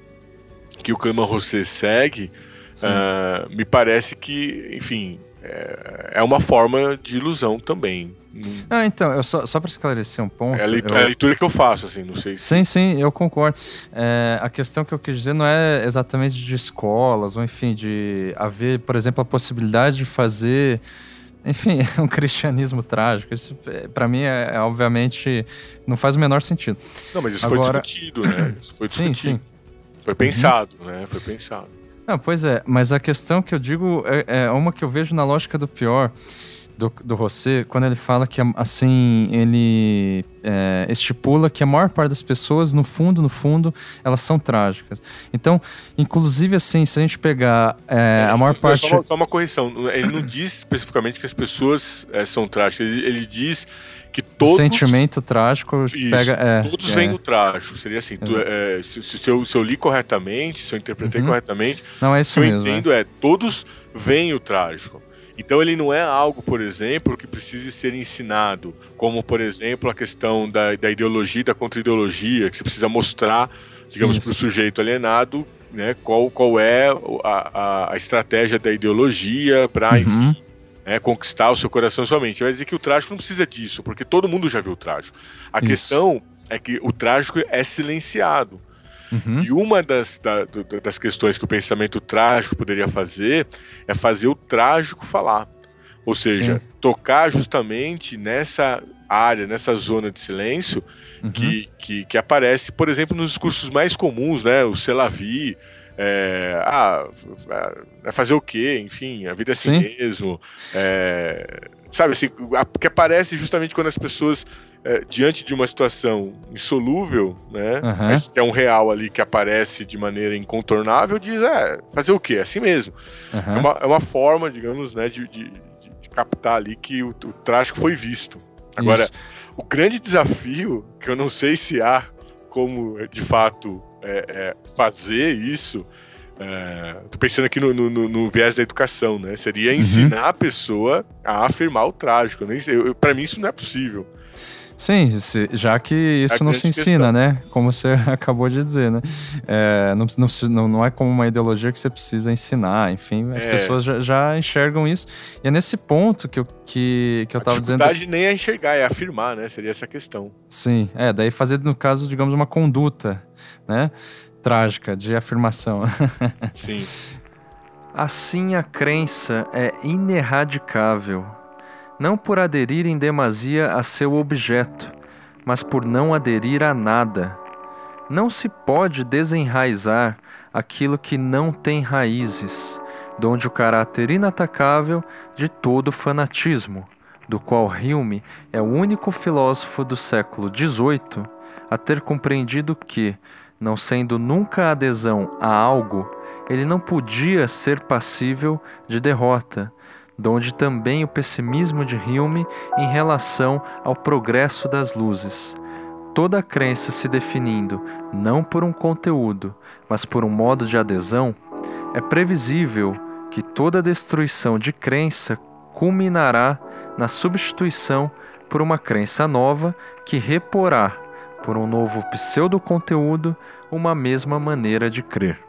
que o Clément Rosset segue, uh, me parece que, enfim, é, é uma forma de ilusão também. Ah, então, eu só, só para esclarecer um ponto. É a, leitura, eu... é a, leitura, que eu faço, assim, não sei se... Sim, sim, eu concordo. É, a questão que eu quis dizer não é exatamente de escolas, ou enfim, de haver, por exemplo, a possibilidade de fazer. Enfim, um cristianismo trágico. Isso, é, para mim, é, é, obviamente, não faz o menor sentido. Não, mas isso Agora... foi discutido, né? Isso foi discutido. Sim, sim. Foi pensado, uhum. né? Foi pensado. Não, pois é, mas a questão que eu digo é, é uma que eu vejo na lógica do pior do, do José, quando ele fala que, assim, ele é, estipula que a maior parte das pessoas, no fundo, no fundo, elas são trágicas. Então, inclusive, assim, se a gente pegar é, a maior parte... Só uma, só uma, correção, ele não diz especificamente que as pessoas é, são trágicas, ele, ele diz que todo sentimento trágico Isso, pega é, todos é. vêm do trágico seria assim tu, é, se, se, eu, se, eu, li corretamente se eu interpretei uhum. corretamente não é isso o que eu entendo é. é todos vêm o trágico então ele não é algo, por exemplo, que precise ser ensinado, como por exemplo a questão da, da ideologia, da contra-ideologia, que você precisa mostrar, digamos, para o sujeito alienado, né, qual, qual é a, a, a estratégia da ideologia para, uhum. enfim, né, conquistar o seu coração somente. Vai dizer que o trágico não precisa disso, porque todo mundo já viu o trágico. A Isso. questão é que o trágico é silenciado. Uhum. E uma das, da, das questões que o pensamento trágico poderia fazer é fazer o trágico falar. Ou seja, Sim. tocar justamente nessa área, nessa zona de silêncio uhum. que, que, que, aparece, por exemplo, nos discursos mais comuns, né? O Selavi, é, ah, é fazer o quê? Enfim, a vida é assim Sim. mesmo. É, sabe assim, que aparece justamente quando as pessoas, é, diante de uma situação insolúvel, né? Uhum. Mas que é um real ali que aparece de maneira incontornável, diz, é, fazer o quê? É assim mesmo. Uhum. É, uma, é uma forma, digamos, né, de, de, de captar ali que o, o trágico foi visto. Agora, Isso. o grande desafio, que eu não sei se há como de fato é, é, fazer isso. É, tô pensando aqui no, no, no, viés da educação, né? Seria uhum. ensinar uhum. a pessoa a afirmar o trágico. Né? Para mim, isso não é possível. Sim, já que isso não se ensina, questão. né? Como você acabou de dizer, né? É, não, não, não é como uma ideologia que você precisa ensinar, enfim, as é. pessoas já, já, enxergam isso. E é nesse ponto que eu, que, que eu a tava dizendo. A nem é enxergar, é afirmar, né? Seria essa questão. Sim, é, daí fazer, no caso, digamos, uma conduta, né? Trágica, de afirmação. Sim. Assim a crença é ineradicável não por aderir em demasia a seu objeto, mas por não aderir a nada. Não se pode desenraizar aquilo que não tem raízes, donde o caráter inatacável de todo fanatismo, do qual Hume é o único filósofo do século XVIII a ter compreendido que, não sendo nunca adesão a algo, ele não podia ser passível de derrota, donde também o pessimismo de Hume em relação ao progresso das luzes. Toda crença se definindo não por um conteúdo, mas por um modo de adesão, é previsível que toda destruição de crença culminará na substituição por uma crença nova que reporá, por um novo pseudo-conteúdo, uma mesma maneira de crer.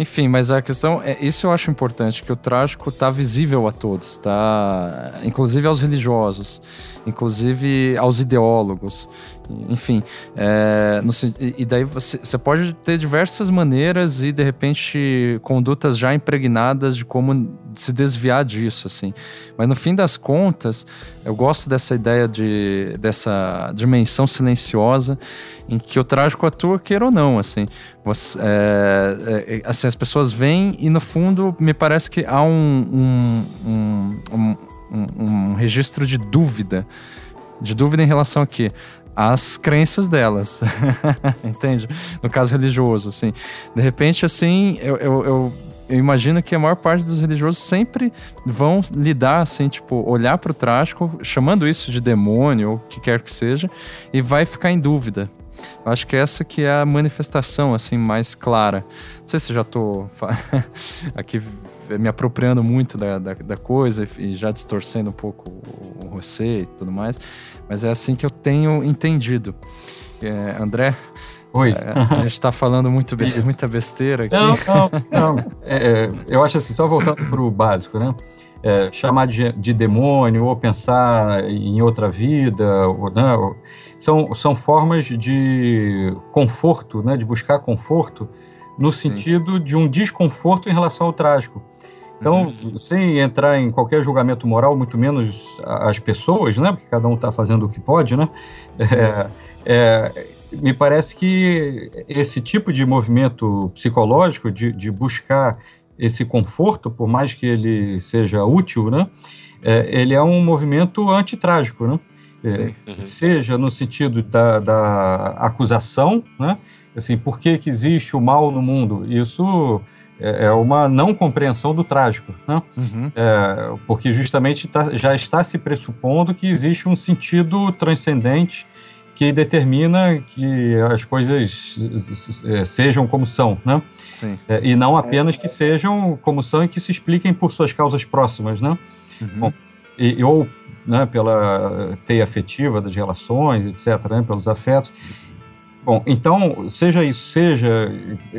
Enfim, mas a questão é, isso eu acho importante, que o trágico tá visível a todos, tá? Inclusive aos religiosos, inclusive aos ideólogos, enfim. É, no, e daí você, você pode ter diversas maneiras e de repente condutas já impregnadas de como se desviar disso, assim. Mas no fim das contas, eu gosto dessa ideia de dessa dimensão silenciosa em que o trágico atua queira ou não, assim. Você, é, é, assim as pessoas vêm e no fundo me parece que há um, um, um, um registro de dúvida de dúvida em relação a quê? As crenças delas, entende? No caso religioso, assim. De repente, assim, eu, eu, eu eu imagino que a maior parte dos religiosos sempre vão lidar assim, tipo, olhar para o trágico, chamando isso de demônio ou o que quer que seja, e vai ficar em dúvida. Eu acho que essa que é a manifestação assim mais clara. Não sei se já estou aqui me apropriando muito da, da, da, coisa e já distorcendo um pouco o você e tudo mais, mas é assim que eu tenho entendido. É, André, Oi. É, a gente está falando muito be muita besteira aqui. Não, não, não. É, é eu acho assim, só voltando para o básico, né? É, chamar de, de, demônio ou pensar em outra vida, ou, né? são, são formas de conforto, né? de buscar conforto, no sentido Sim. de um desconforto em relação ao trágico. Então, uhum. sem entrar em qualquer julgamento moral, muito menos as pessoas, né? Porque cada um está fazendo o que pode, né? É, é, me parece que esse tipo de movimento psicológico, de, de buscar esse conforto, por mais que ele seja útil, né? É, ele é um movimento antitrágico, né? É, uhum. Seja no sentido da, da, acusação, né? Assim, por que, que existe o mal no mundo? Isso é, é uma não compreensão do trágico, né? Uhum. É, porque justamente tá, já está se pressupondo que existe um sentido transcendente que determina que as coisas é, sejam como são, né? Sim. É, e não apenas que sejam como são e que se expliquem por suas causas próximas, né? Uhum. Bom, e, ou né, pela teia afetiva das relações, etc., né, pelos afetos. Bom, então, seja isso, seja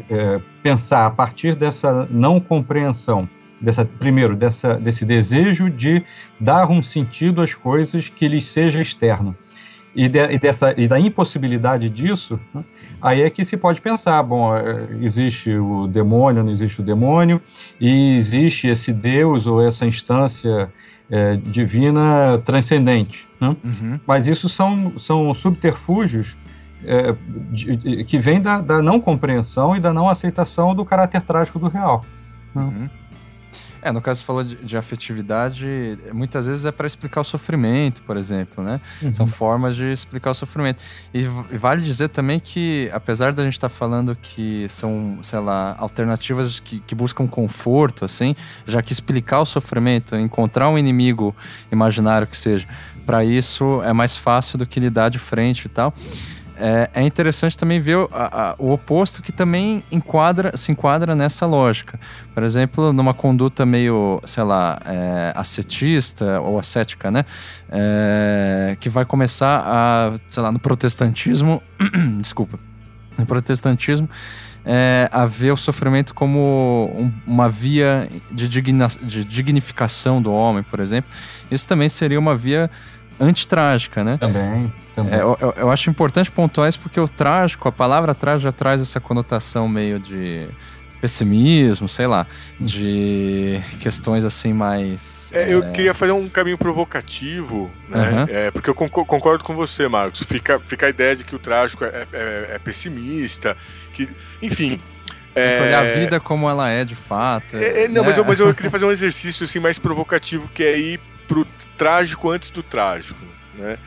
é, pensar a partir dessa não compreensão, dessa, primeiro, dessa, desse desejo de dar um sentido às coisas que lhes seja externo, e, de, e, dessa, e da impossibilidade disso, né, aí é que se pode pensar, bom, é, existe o demônio, não existe o demônio, e existe esse Deus ou essa instância é, divina transcendente. Né? Uhum. Mas isso são, são subterfúgios é, de, de, que vêm da, da, não compreensão e da não aceitação do caráter trágico do real. Né? É, no caso falou de, de afetividade, muitas vezes é para explicar o sofrimento, por exemplo, né? Uhum. São formas de explicar o sofrimento. E, e, vale dizer também que, apesar da gente estar tá falando que são, sei lá, alternativas que, que buscam conforto, assim, já que explicar o sofrimento, encontrar um inimigo imaginário que seja, para isso é mais fácil do que lidar de frente e tal é, é interessante também ver o, a, o, oposto que também enquadra, se enquadra nessa lógica. Por exemplo, numa conduta meio, sei lá, é, ascetista ou ascética, né? É, que vai começar a, sei lá, no protestantismo, desculpa, no protestantismo, é, a ver o sofrimento como um, uma via de, digna, de dignificação do homem, por exemplo. Isso também seria uma via antitrágica, né? Também, também. É, eu, eu, acho importante pontuar isso porque o trágico, a palavra trágico já traz essa conotação meio de pessimismo, sei lá, de questões assim mais. É, eu é... queria fazer um caminho provocativo, né? Uhum. É, porque eu concordo com você, Marcos. Fica, fica a ideia de que o trágico é, é, é pessimista, que, enfim. É... Olhar a vida como ela é de fato. É, não, né? mas, eu, mas eu queria fazer um exercício assim, mais provocativo, que é ir pro trágico antes do trágico, né?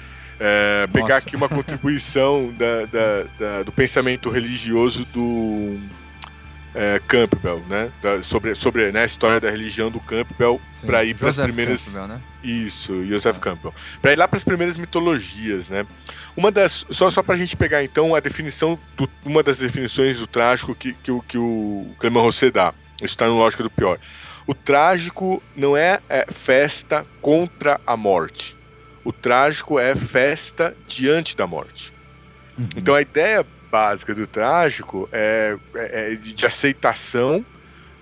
É, pegar aqui uma contribuição da, da, da, do pensamento religioso do é, Campbell, né? Sobre sobre né, a história da religião do Campbell para ir para as primeiras. Campbell, né? Isso, Joseph é. Campbell. Para ir lá para as primeiras mitologias, né? Uma das só só para a gente pegar então a definição do, uma das definições do trágico que, que, que o Clément Rosset dá. Está no Lógica do Pior. O trágico não é, é festa contra a morte. O trágico é festa diante da morte. Uhum. Então a ideia básica do trágico é, é, é, de aceitação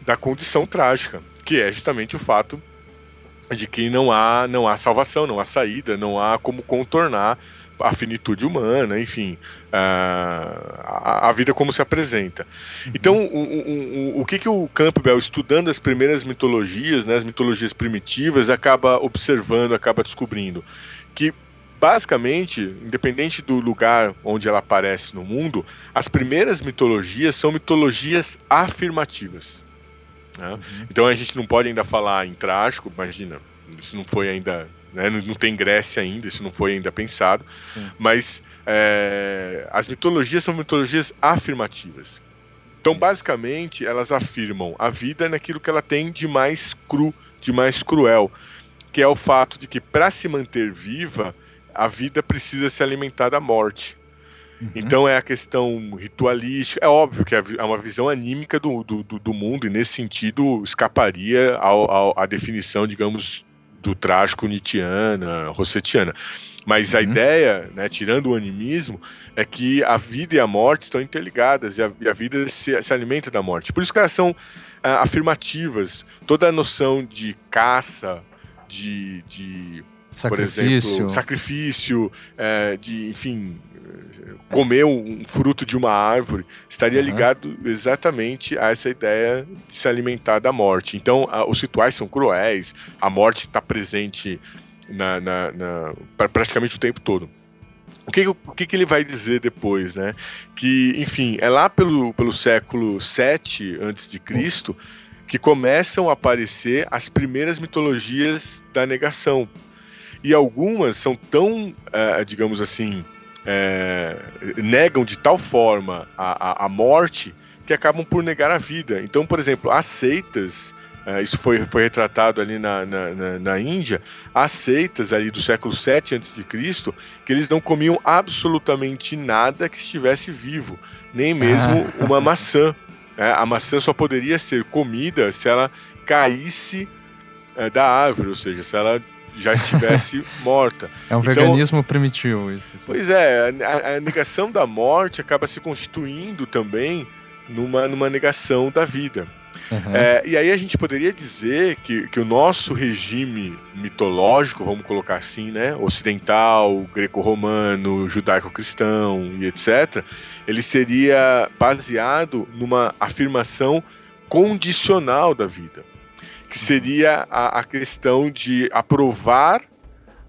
da condição trágica, que é justamente o fato de que não há, não há salvação, não há saída, não há como contornar a finitude humana, enfim, a, a vida como se apresenta. Uhum. Então, o, o, o, o que, que o Campbell, estudando as primeiras mitologias, né, as mitologias primitivas, acaba observando, acaba descobrindo? Que basicamente, independente do lugar onde ela aparece no mundo, as primeiras mitologias são mitologias afirmativas. Né? Uhum. Então a gente não pode ainda falar em trágico, imagina, isso não foi ainda né? Não, não, tem Grécia ainda, isso não foi ainda pensado. Sim. Mas é, as mitologias são mitologias afirmativas. Então, basicamente, elas afirmam a vida naquilo que ela tem de mais cru, de mais cruel, que é o fato de que para se manter viva, a vida precisa se alimentar da morte. Uhum. Então é a questão ritualística. É óbvio que é, uma visão anímica do, do, do mundo, e nesse sentido escaparia à definição, digamos, do trágico Nietzscheana, Rossetiana. Mas uhum. a ideia, né, tirando o animismo, é que a vida e a morte estão interligadas e a, e a vida se, se, alimenta da morte. Por isso que elas são ah, afirmativas. Toda a noção de caça, de, de sacrifício, exemplo, sacrifício, é, de, enfim, comer um fruto de uma árvore, estaria uhum. ligado exatamente a essa ideia de se alimentar da morte. Então, a, os rituais são cruéis, a morte está presente na, na, na, praticamente o tempo todo. O que, o que, que, ele vai dizer depois, né? Que, enfim, é lá pelo, pelo século 7 antes de Cristo que começam a aparecer as primeiras mitologias da negação. E algumas são tão, uh, digamos assim, é, negam de tal forma a, a, a, morte que acabam por negar a vida. Então, por exemplo, as seitas, é, isso foi, foi retratado ali na, na, na, na Índia, as seitas ali do século 7 a.C., que eles não comiam absolutamente nada que estivesse vivo, nem mesmo ah. uma maçã. É, a maçã só poderia ser comida se ela caísse é, da árvore, ou seja, se ela já estivesse morta. É um então, veganismo primitivo isso. Pois é, a, a, negação da morte acaba se constituindo também numa, numa negação da vida. Uhum. É, e aí a gente poderia dizer que, que o nosso regime mitológico, vamos colocar assim, né, ocidental, greco-romano, judaico-cristão e etc., ele seria baseado numa afirmação condicional da vida que seria a, a questão de aprovar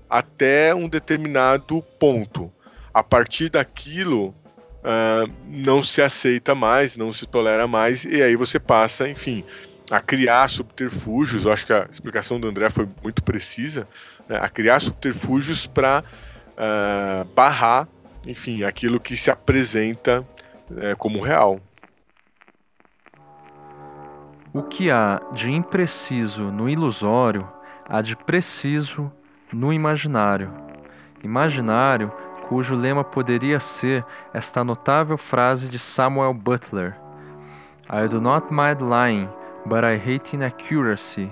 até um determinado ponto. A partir daquilo, uh, não se aceita mais, não se tolera mais, e aí você passa, enfim, a criar subterfúgios. Eu acho que a explicação do André foi muito precisa, né? a criar subterfúgios para uh, ah, barrar, enfim, aquilo que se apresenta uh, como real. O que há de impreciso no ilusório, há de preciso no imaginário. Imaginário cujo lema poderia ser esta notável frase de Samuel Butler: I do not mind lying, but I hate inaccuracy.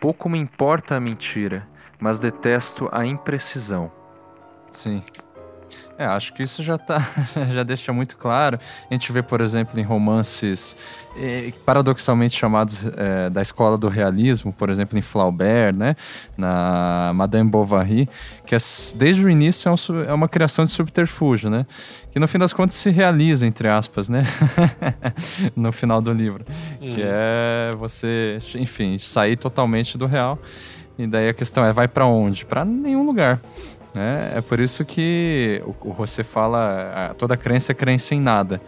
Pouco me importa a mentira, mas detesto a imprecisão. Sim. É, acho que isso já tá, já deixa muito claro. A gente vê, por exemplo, em romances eh, paradoxalmente chamados eh, da escola do realismo, por exemplo, em Flaubert, né, na Madame Bovary, que é, desde o início é, um, é, uma criação de subterfúgio, né, que no fim das contas se realiza, entre aspas, né, no final do livro, que uhum. é você, enfim, sair totalmente do real. E daí a questão é, vai para onde? Para nenhum lugar. Né? É por isso que o, você fala, toda crença é crença em nada.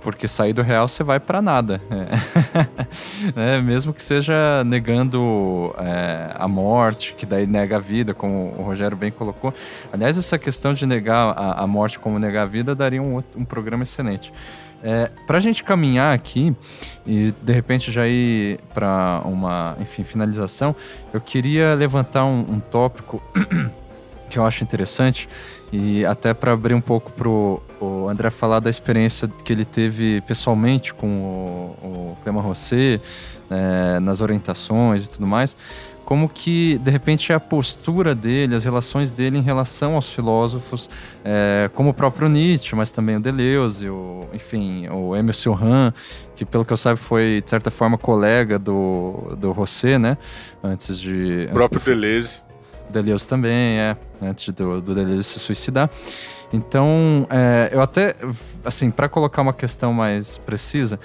Porque sair do real você vai para nada. É. é, mesmo que seja negando é, a morte, que daí nega a vida, como o Rogério bem colocou. Aliás, essa questão de negar a, a morte como negar a vida daria um, um programa excelente. É, para a gente caminhar aqui e de repente já ir para uma enfim, finalização, eu queria levantar um, um tópico que eu acho interessante e até para abrir um pouco pro o André falar da experiência que ele teve pessoalmente com o, o Clément Rosset, é, nas orientações e tudo mais, como que de repente a postura dele, as relações dele em relação aos filósofos, é, como o próprio Nietzsche, mas também o Deleuze, o, enfim, o Emile Cioran, que pelo que eu saiba foi de certa forma colega do, do Rosset, né? Antes de. O próprio Deleuze. Deleuze também, é, antes do, do Deleuze se suicidar. Então, é, eu até, assim, para colocar uma questão mais precisa,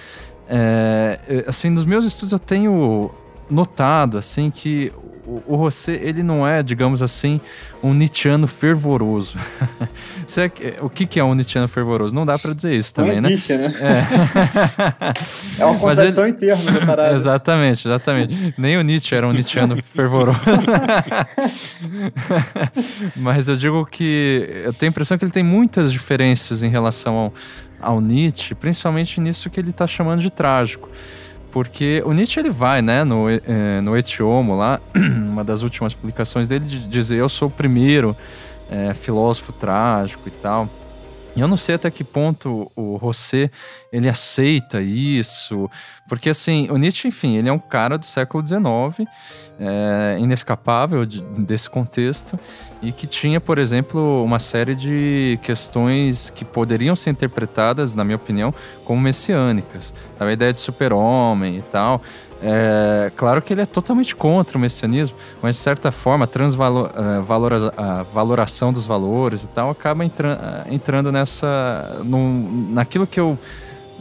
é, assim, nos meus estudos eu tenho notado, assim, que o, o José, ele não é, digamos assim, um Nietzscheano fervoroso. É, o que, que é um Nietzscheano fervoroso? Não dá para dizer isso também, não existe, né? né? É, é uma contradição ele... em termos. Exatamente, exatamente. Nem o Nietzsche era um Nietzscheano fervoroso. Mas eu digo que eu tenho a impressão que ele tem muitas diferenças em relação ao, ao Nietzsche, principalmente nisso que ele está chamando de trágico. Porque o Nietzsche ele vai, né, no, é, no Etiomo lá, uma das últimas publicações dele, de dizer eu sou o primeiro é, filósofo trágico e tal. E eu não sei até que ponto o José ele aceita isso, porque assim, o Nietzsche, enfim, ele é um cara do século XIX, é, inescapável de, desse contexto, e que tinha, por exemplo, uma série de questões que poderiam ser interpretadas, na minha opinião, como messiânicas. A ideia de super-homem e tal. É, claro que ele é totalmente contra o messianismo, mas de certa forma a, a, valora, a valoração dos valores e tal acaba entra, entrando nessa. Num, naquilo que eu,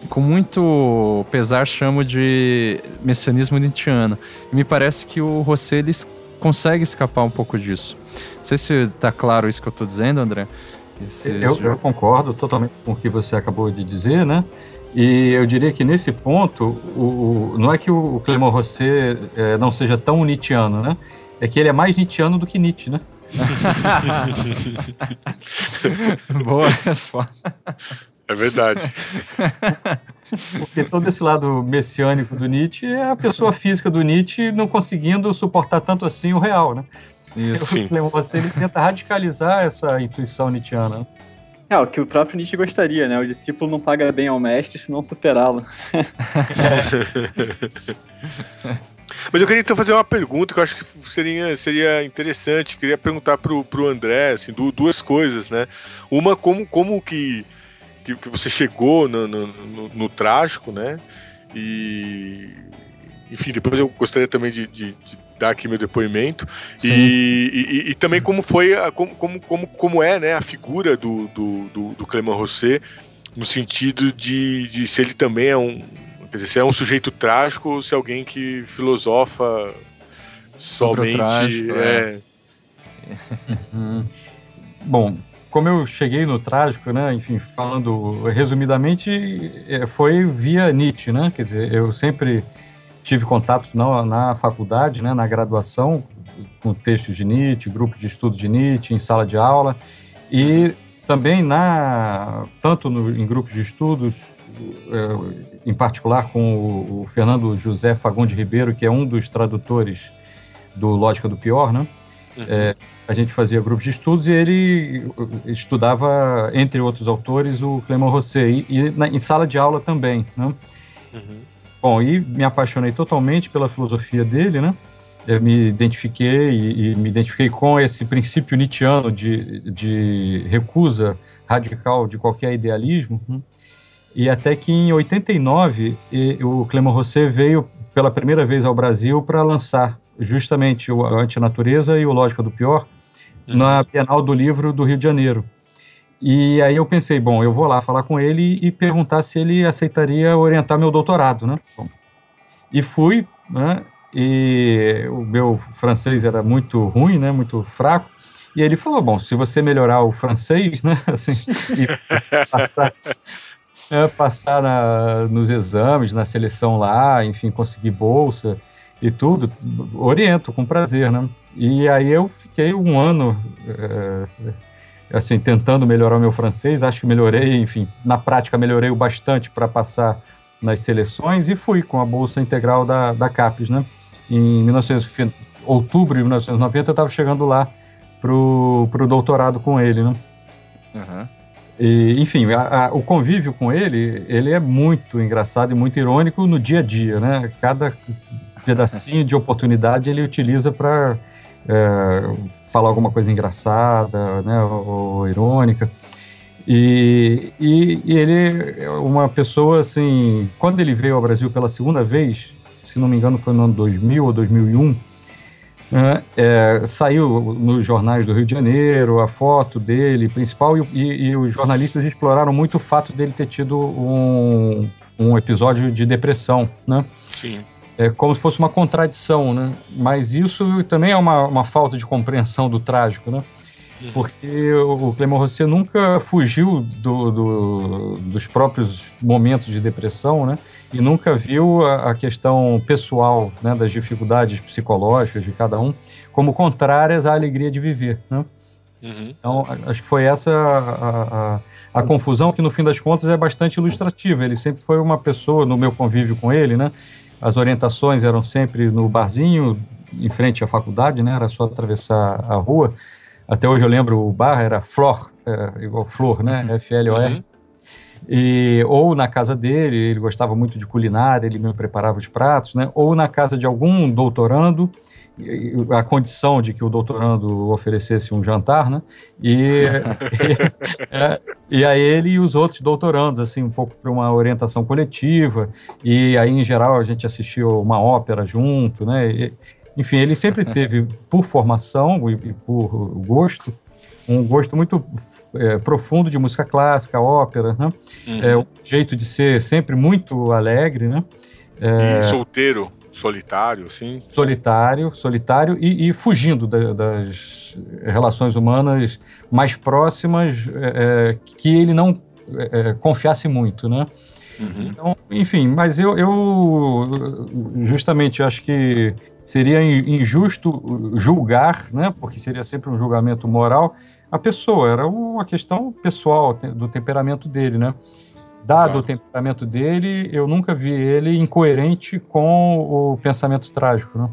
com muito pesar, chamo de messianismo nietzscheano. E me parece que o José ele consegue escapar um pouco disso. Não sei se está claro isso que eu estou dizendo, André. Eu, eu, concordo totalmente com o que você acabou de dizer, né? E eu diria que nesse ponto, o, o não é que o Clément Rosset é, não seja tão Nietzscheano, né? É que ele é mais Nietzscheano do que Nietzsche, né? Boa resposta. É verdade. Porque todo esse lado messiânico do Nietzsche é a pessoa física do Nietzsche não conseguindo suportar tanto assim o real, né? Isso. O Clément Rosset ele tenta radicalizar essa intuição nietzschiana. É, o que o próprio Nietzsche gostaria, né? O discípulo não paga bem ao mestre se não superá-lo. Mas eu queria então fazer uma pergunta que eu acho que seria, seria interessante. Queria perguntar pro, pro André, assim, duas coisas, né? Uma, como, como que, que, que você chegou no, no, no, no, trágico, né? E. Enfim, depois eu gostaria também de, de, de dar aqui meu depoimento. E, e, e, também como foi, a, como, como, como, é né, a figura do, do, do, do Clément Rosset, no sentido de, de se ele também é um. Quer dizer, se é um sujeito trágico ou se é alguém que filosofa somente. Trágico, é. é. Bom, como eu cheguei no trágico, né, enfim, falando resumidamente, é, foi via Nietzsche, né, quer dizer, eu sempre tive contato na, na faculdade, né, na graduação, com textos de Nietzsche, grupos de estudo de Nietzsche, em sala de aula, e também na tanto no, em grupos de estudos, é, em particular com o, o, Fernando José Fagundes Ribeiro, que é um dos tradutores do Lógica do Pior, né? Uhum. É, a gente fazia grupos de estudos e ele estudava, entre outros autores, o Clément Rosset, e, e na, em sala de aula também, né? Uhum. Bom, e me apaixonei totalmente pela filosofia dele, né? Eu me identifiquei e, e me identifiquei com esse princípio nietzschiano de, de recusa radical de qualquer idealismo. Né? E até que em 89 e, o Clément Rosset veio pela primeira vez ao Brasil para lançar justamente o Antinatureza e o Lógica do Pior uhum. na Bienal do Livro do Rio de Janeiro. E aí eu pensei, bom, eu vou lá falar com ele e perguntar se ele aceitaria orientar meu doutorado, né? Bom, e fui, né? E o meu francês era muito ruim, né? Muito fraco. E ele falou, bom, se você melhorar o francês, né? Assim, e passar, é, passar na, nos exames, na seleção lá, enfim, conseguir bolsa e tudo, oriento com prazer, né? E aí eu fiquei um ano é, assim, tentando melhorar o meu francês, acho que melhorei, enfim, na prática melhorei o bastante para passar nas seleções e fui com a bolsa integral da, da CAPES, né? Em 1900, outubro de 1990 eu estava chegando lá pro, pro doutorado com ele, né? Uhum. E, enfim, a, a, o convívio com ele, ele é muito engraçado e muito irônico no dia a dia, né? Cada pedacinho de oportunidade ele utiliza para é, falar alguma coisa engraçada, né, ou, irônica. E, e, e, ele é uma pessoa assim, quando ele veio ao Brasil pela segunda vez, se não me engano foi no ano 2000 ou 2001, né, é, saiu nos jornais do Rio de Janeiro a foto dele principal e, e, e, os jornalistas exploraram muito o fato dele ter tido um, um episódio de depressão, né? Sim. É como se fosse uma contradição, né? Mas isso também é uma, uma falta de compreensão do trágico, né? Uhum. Porque o Clément Rosset nunca fugiu do, do, dos próprios momentos de depressão, né? E nunca viu a, a questão pessoal, né, das dificuldades psicológicas de cada um, como contrárias à alegria de viver, né? Uhum. Então, acho que foi essa a, a, a, confusão que, no fim das contas, é bastante ilustrativa. Ele sempre foi uma pessoa, no meu convívio com ele, né? As orientações eram sempre no barzinho, em frente à faculdade, né? Era só atravessar a rua. Até hoje eu lembro o bar era Flor, é, igual Flor, né? Uhum. F-L-O-R. Uhum. E, ou na casa dele, ele gostava muito de culinária, ele me preparava os pratos, né? Ou na casa de algum doutorando, a condição de que o doutorando oferecesse um jantar, né? E, e, é, e a ele e os outros doutorandos, assim, um pouco para uma orientação coletiva. E aí, em geral, a gente assistiu uma ópera junto, né? E, enfim, ele sempre teve, por formação e, e por gosto, um gosto muito é, profundo de música clássica, ópera, né? Uhum. É, um jeito de ser sempre muito alegre, né? É, e solteiro solitário, sim. Solitário, solitário e, e fugindo da, das relações humanas mais próximas é, é que ele não é, é, confiasse muito, né? Uhum. Então, enfim, mas eu, eu justamente acho que seria injusto julgar, né? Porque seria sempre um julgamento moral a pessoa, era uma questão pessoal do temperamento dele, né? Dado claro. o temperamento dele, eu nunca vi ele incoerente com o pensamento trágico, né?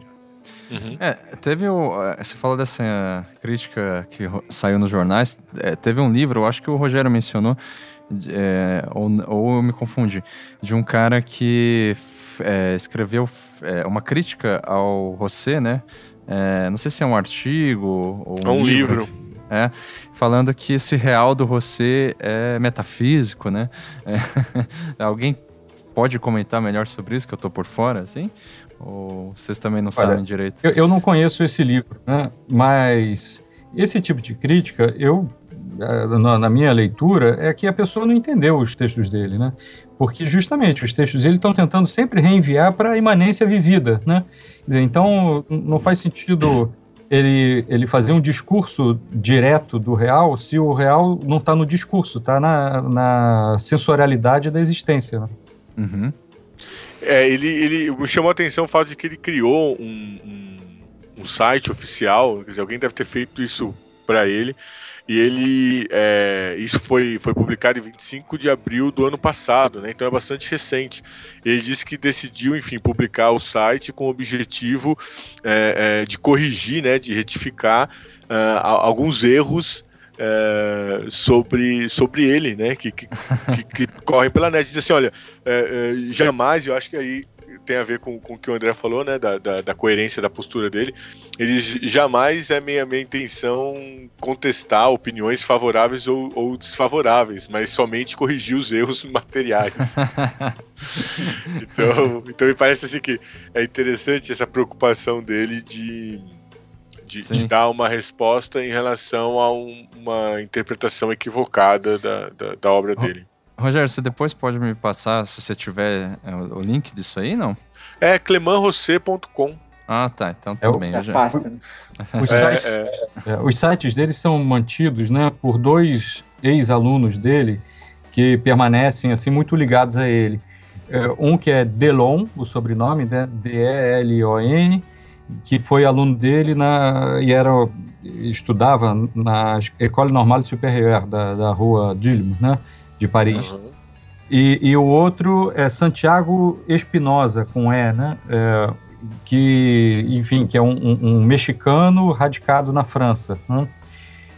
Uhum. É, teve o. É, você falou dessa crítica que saiu nos jornais. É, teve um livro, eu acho que o Rogério mencionou, é, ou, ou eu me confundi, de um cara que é, escreveu é, uma crítica ao Rosset, né? não sei se é um artigo ou um, um livro. livro é, falando que esse real do Rosset é metafísico, né? É, alguém pode comentar melhor sobre isso, que eu tô por fora, assim? Ou vocês também não Olha, sabem direito? Eu, eu, não conheço esse livro, né? Mas esse tipo de crítica, eu, é, na, na, minha leitura, é que a pessoa não entendeu os textos dele, né? Porque justamente os textos dele estão tentando sempre reenviar para a imanência vivida, né? Dizer, então, não faz sentido ele, ele fazer um discurso direto do real se o real não está no discurso, está na, na sensorialidade da existência. Né? Uhum. É, ele, ele me chamou a atenção o fato de que ele criou um, um, um site oficial, quer dizer, alguém deve ter feito isso para ele, e ele, é, isso foi, foi publicado em 25 de abril do ano passado, né? Então é bastante recente. Ele disse que decidiu, enfim, publicar o site com o objetivo é, é, de corrigir, né? De retificar uh, alguns erros é, sobre, sobre ele, né? Que, que, que, que correm pela net. Diz assim, olha, é, é, jamais, eu acho que aí tem a ver com, com o que o André falou, né? Da, da, da coerência da postura dele. Ele jamais é minha, minha intenção contestar opiniões favoráveis ou, ou desfavoráveis, mas somente corrigir os erros materiais. então, então me parece assim que é interessante essa preocupação dele de, de, de dar uma resposta em relação a um, uma interpretação equivocada da, da, da obra dele. Rogério, você depois pode me passar, se você tiver é, o link disso aí, não? É clemanrosset.com. Ah, tá. Então tudo é, bem. É fácil. Né? Os, é, sites, é. é, os sites dele são mantidos né, por dois ex-alunos dele que permanecem assim muito ligados a ele. É, um que é Delon, o sobrenome, né, D-E-L-O-N, que foi aluno dele na, e era, estudava na École Normale Supérieure da, da rua Dulme, né? De Paris. Uhum. E, e, o outro é Santiago Espinosa, com E, né? É, que, enfim, que é um, um, um, mexicano radicado na França. Né?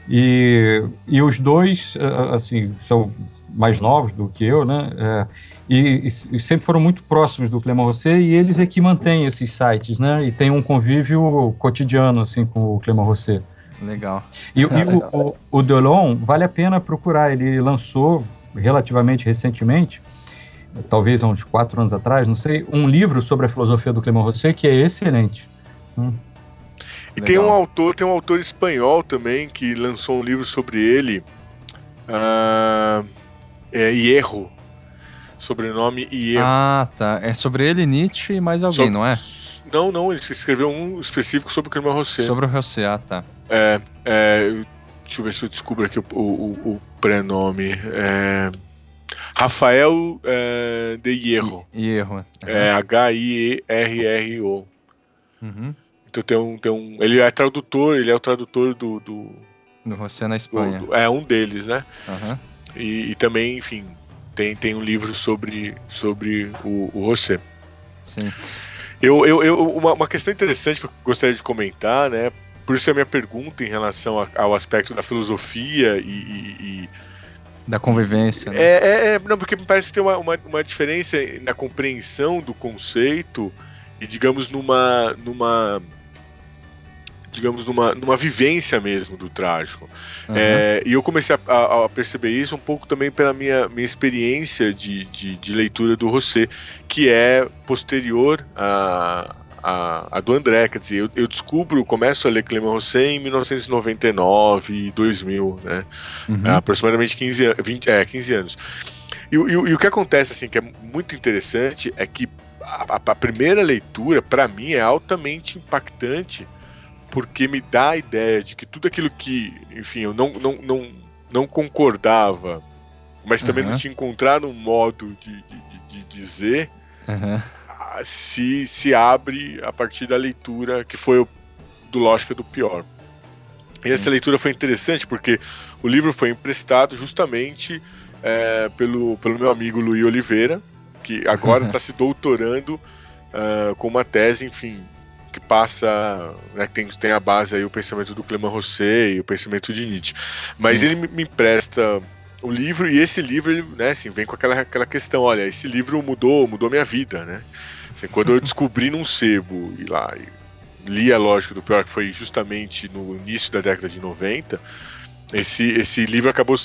E, e os dois, é, assim, são mais novos do que eu, né? É, e, e, sempre foram muito próximos do Clément Rosset e eles é que mantêm esses sites, né? E tem um convívio cotidiano, assim, com o Clément Rosset. Legal. E, e o, o, o Delon, vale a pena procurar, ele lançou relativamente recentemente, talvez há uns quatro anos atrás, não sei, um livro sobre a filosofia do Clément Rosset que é excelente. Hum. E tem um autor, tem um autor espanhol também que lançou um livro sobre ele, uh, é Hierro. sobrenome Ievo. Ah, tá. É sobre ele, Nietzsche e mais alguém, so... não é? Não, não, ele escreveu um específico sobre o Clément Rosset. Sobre o Rosset, ah, tá. É, é, deixa eu ver se eu descubro aqui o, o, o prenome. É, Rafael é, de Hierro. Hierro. Uhum. É H-I-E-R-R-O. Uhum. Então tem um, tem um. Ele é tradutor, ele é o tradutor do. Do, do Você na Espanha. Do, é um deles, né? Uhum. E, e, também, enfim, tem, tem um livro sobre, sobre o, o José. Sim. Eu, eu, eu, uma, uma questão interessante que eu gostaria de comentar, né? Por isso é a minha pergunta em relação a, ao aspecto da filosofia e, e, e da convivência. Né? É, é, é, não, porque me parece que tem uma, uma, uma, diferença na compreensão do conceito e, digamos, numa. numa digamos, numa, numa vivência mesmo do trágico. Uhum. É, e eu comecei a, a, a, perceber isso um pouco também pela minha, minha experiência de, de, de leitura do Rosset, que é posterior a, a, a, do André, quer dizer, eu, eu, descubro, começo a ler Clément Rosset em 1999 e 2000, né? Uhum. Aproximadamente 15, 20, é, 15 anos. E, e, e, o que acontece, assim, que é muito interessante, é que a, a primeira leitura, para mim, é altamente impactante, porque me dá a ideia de que tudo aquilo que, enfim, eu não, não, não, não concordava, mas também uhum. não tinha encontrado um modo de, de, de dizer, uhum. Se, se abre a partir da leitura que foi o, do Lógica do Pior. E essa leitura foi interessante porque o livro foi emprestado justamente é, pelo, pelo meu amigo Luiz Oliveira, que agora está se doutorando uh, com uma tese, enfim, que passa, né, tem, tem a base aí o pensamento do Clément Rosset e o pensamento de Nietzsche. Mas Sim. ele me empresta o livro e esse livro, ele, né, assim, vem com aquela, aquela questão, olha, esse livro mudou, mudou minha vida, né? Assim, quando eu descobri num sebo e lá e li a lógica do pior, que foi justamente no início da década de 90, esse, esse livro acabou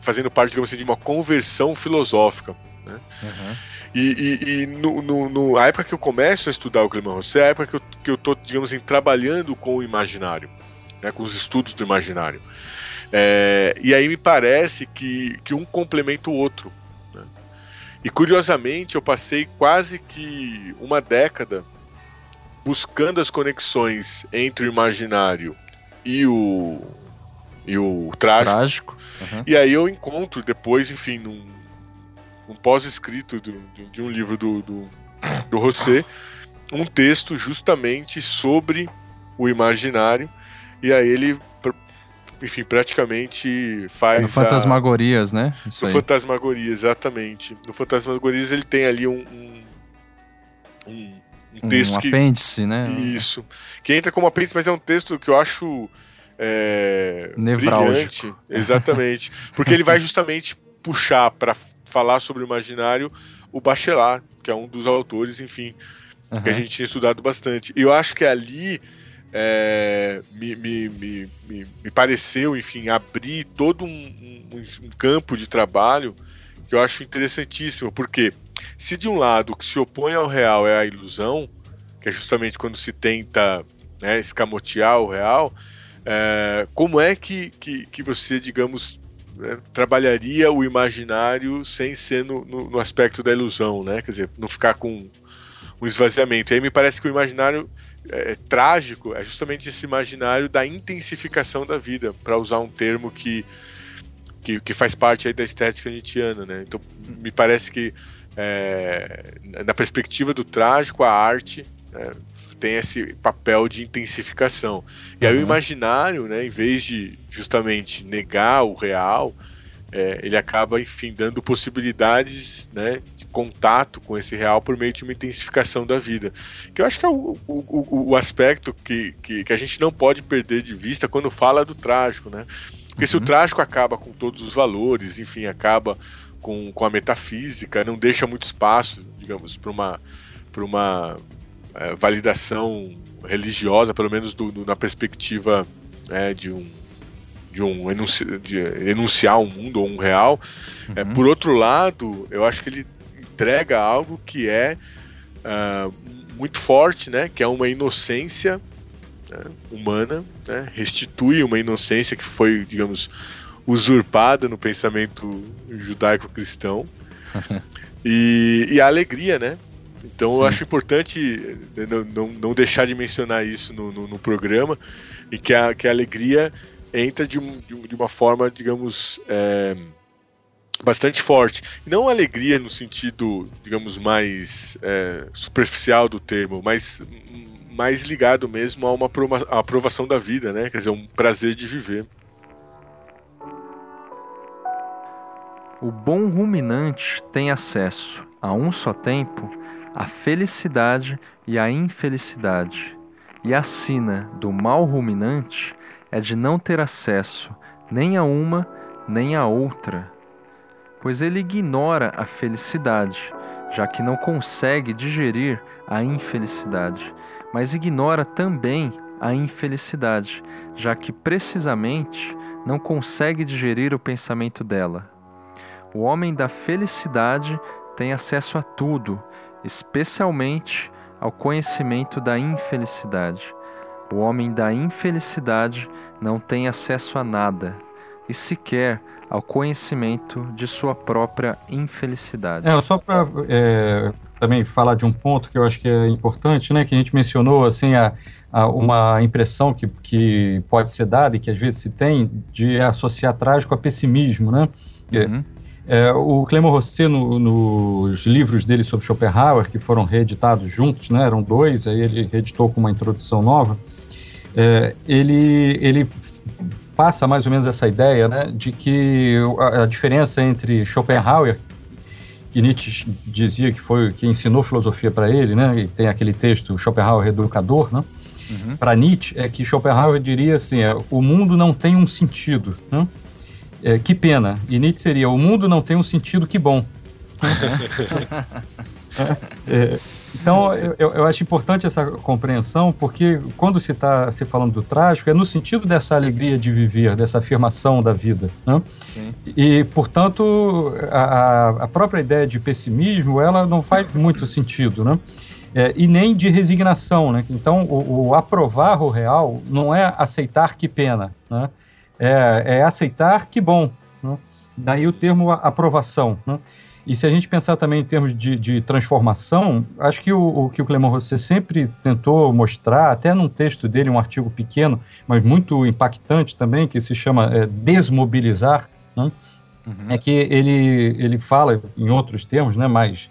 fazendo parte, digamos assim, de uma conversão filosófica. Né? Uhum. E, e, e no, no, no, a época que eu começo a estudar o Clément Rosset é a época que eu, que eu tô, digamos assim, trabalhando com o imaginário, né, com os estudos do imaginário. É, e aí me parece que, que um complementa o outro. E curiosamente, eu passei quase que uma década buscando as conexões entre o imaginário e o, e o trágico. trágico. Uhum. E aí eu encontro depois, enfim, num, um pós-escrito de um livro do, do, do Rosset, um texto justamente sobre o imaginário, e aí ele, enfim, praticamente faz. No Fantasmagorias, a... né? Isso no aí. Fantasmagorias, exatamente. No Fantasmagorias ele tem ali um. um, um, um texto um que. apêndice, né? Isso. Que entra como apêndice, mas é um texto que eu acho. É, brilhante, exatamente, porque ele vai justamente puxar para falar sobre o imaginário o Bachelard, que é um dos autores, enfim, uhum. que a gente tinha estudado bastante. E eu acho que ali é, me, me, me, me, pareceu, enfim, abrir todo um, um, um, campo de trabalho que eu acho interessantíssimo, porque se de um lado o que se opõe ao real é a ilusão, que é justamente quando se tenta né, escamotear o real, é, como é que, que, que você, digamos, né, trabalharia o imaginário sem ser no, no, no, aspecto da ilusão, né? Quer dizer, não ficar com um esvaziamento. E aí me parece que o imaginário é, é, trágico é justamente esse imaginário da intensificação da vida, para usar um termo que, que, que, faz parte aí da estética nietzschiana, né? Então, me parece que é, na perspectiva do trágico, a arte né, tem esse papel de intensificação. E aí o uhum. imaginário, né, em vez de justamente negar o real, é, ele acaba, enfim, dando possibilidades né, contato com esse real por meio de uma intensificação da vida. Que eu acho que é o, o, o aspecto que, que, que, a gente não pode perder de vista quando fala do trágico, né? Porque uhum. se o uhum. trágico acaba com todos os valores, enfim, acaba com, com a metafísica, não deixa muito espaço, digamos, para uma, uma é, validação religiosa, pelo menos do, do, na perspectiva é, de um de um enunci, de enunciar um mundo ou um real. É, uhum. É, por outro lado, eu acho que ele entrega algo que é uh, muito forte, né? Que é uma inocência né, humana, né, restitui uma inocência que foi, digamos, usurpada no pensamento judaico-cristão. e, e a alegria, né? Então Sim. eu acho importante né, não, não, não, deixar de mencionar isso no, no, no, programa e que a, que a alegria entra de, um, de uma forma, digamos, é, bastante forte. Não alegria no sentido, digamos, mais é, superficial do termo, mas mais ligado mesmo a uma aprovação da vida, né? Quer dizer, um prazer de viver. O bom ruminante tem acesso, a um só tempo, à felicidade e à infelicidade, e a sina do mal ruminante é de não ter acesso nem a uma nem a outra, pois ele ignora a felicidade, já que não consegue digerir a infelicidade, mas ignora também a infelicidade, já que precisamente não consegue digerir o pensamento dela. O homem da felicidade tem acesso a tudo, especialmente ao conhecimento da infelicidade. O homem da infelicidade não tem acesso a nada, e sequer ao conhecimento de sua própria infelicidade. É, só para é, também falar de um ponto que eu acho que é importante, né, que a gente mencionou, assim, a, a, uma impressão que, que pode ser dada e que às vezes se tem de associar trágico a pessimismo, né? Uhum. É, o Clément Rosset, no, nos livros dele sobre Schopenhauer, que foram reeditados juntos, né, eram dois, aí ele reeditou com uma introdução nova, é, ele, ele passa mais ou menos essa ideia né, de que a, a diferença entre Schopenhauer, que Nietzsche dizia que foi que ensinou filosofia para ele, né, e tem aquele texto Schopenhauer Educador, né, uhum. para Nietzsche é que Schopenhauer diria assim, é, o mundo não tem um sentido, né, é, que pena. E Nietzsche seria: o mundo não tem um sentido, que bom. é, então, eu, eu, acho importante essa compreensão, porque quando se está se falando do trágico, é no sentido dessa alegria de viver, dessa afirmação da vida. Né? E, portanto, a, a, própria ideia de pessimismo, ela não faz muito sentido, né? É, e nem de resignação. Né? Então, o, o, aprovar o real não é aceitar que pena, né? é, é aceitar que bom. Né? Daí o termo aprovação. Né? E se a gente pensar também em termos de, de transformação, acho que o, o, que o Clément Rosset sempre tentou mostrar, até num texto dele, um artigo pequeno, mas muito impactante também, que se chama é, Desmobilizar, né? uhum. é que ele, ele fala, em outros termos, né, mais,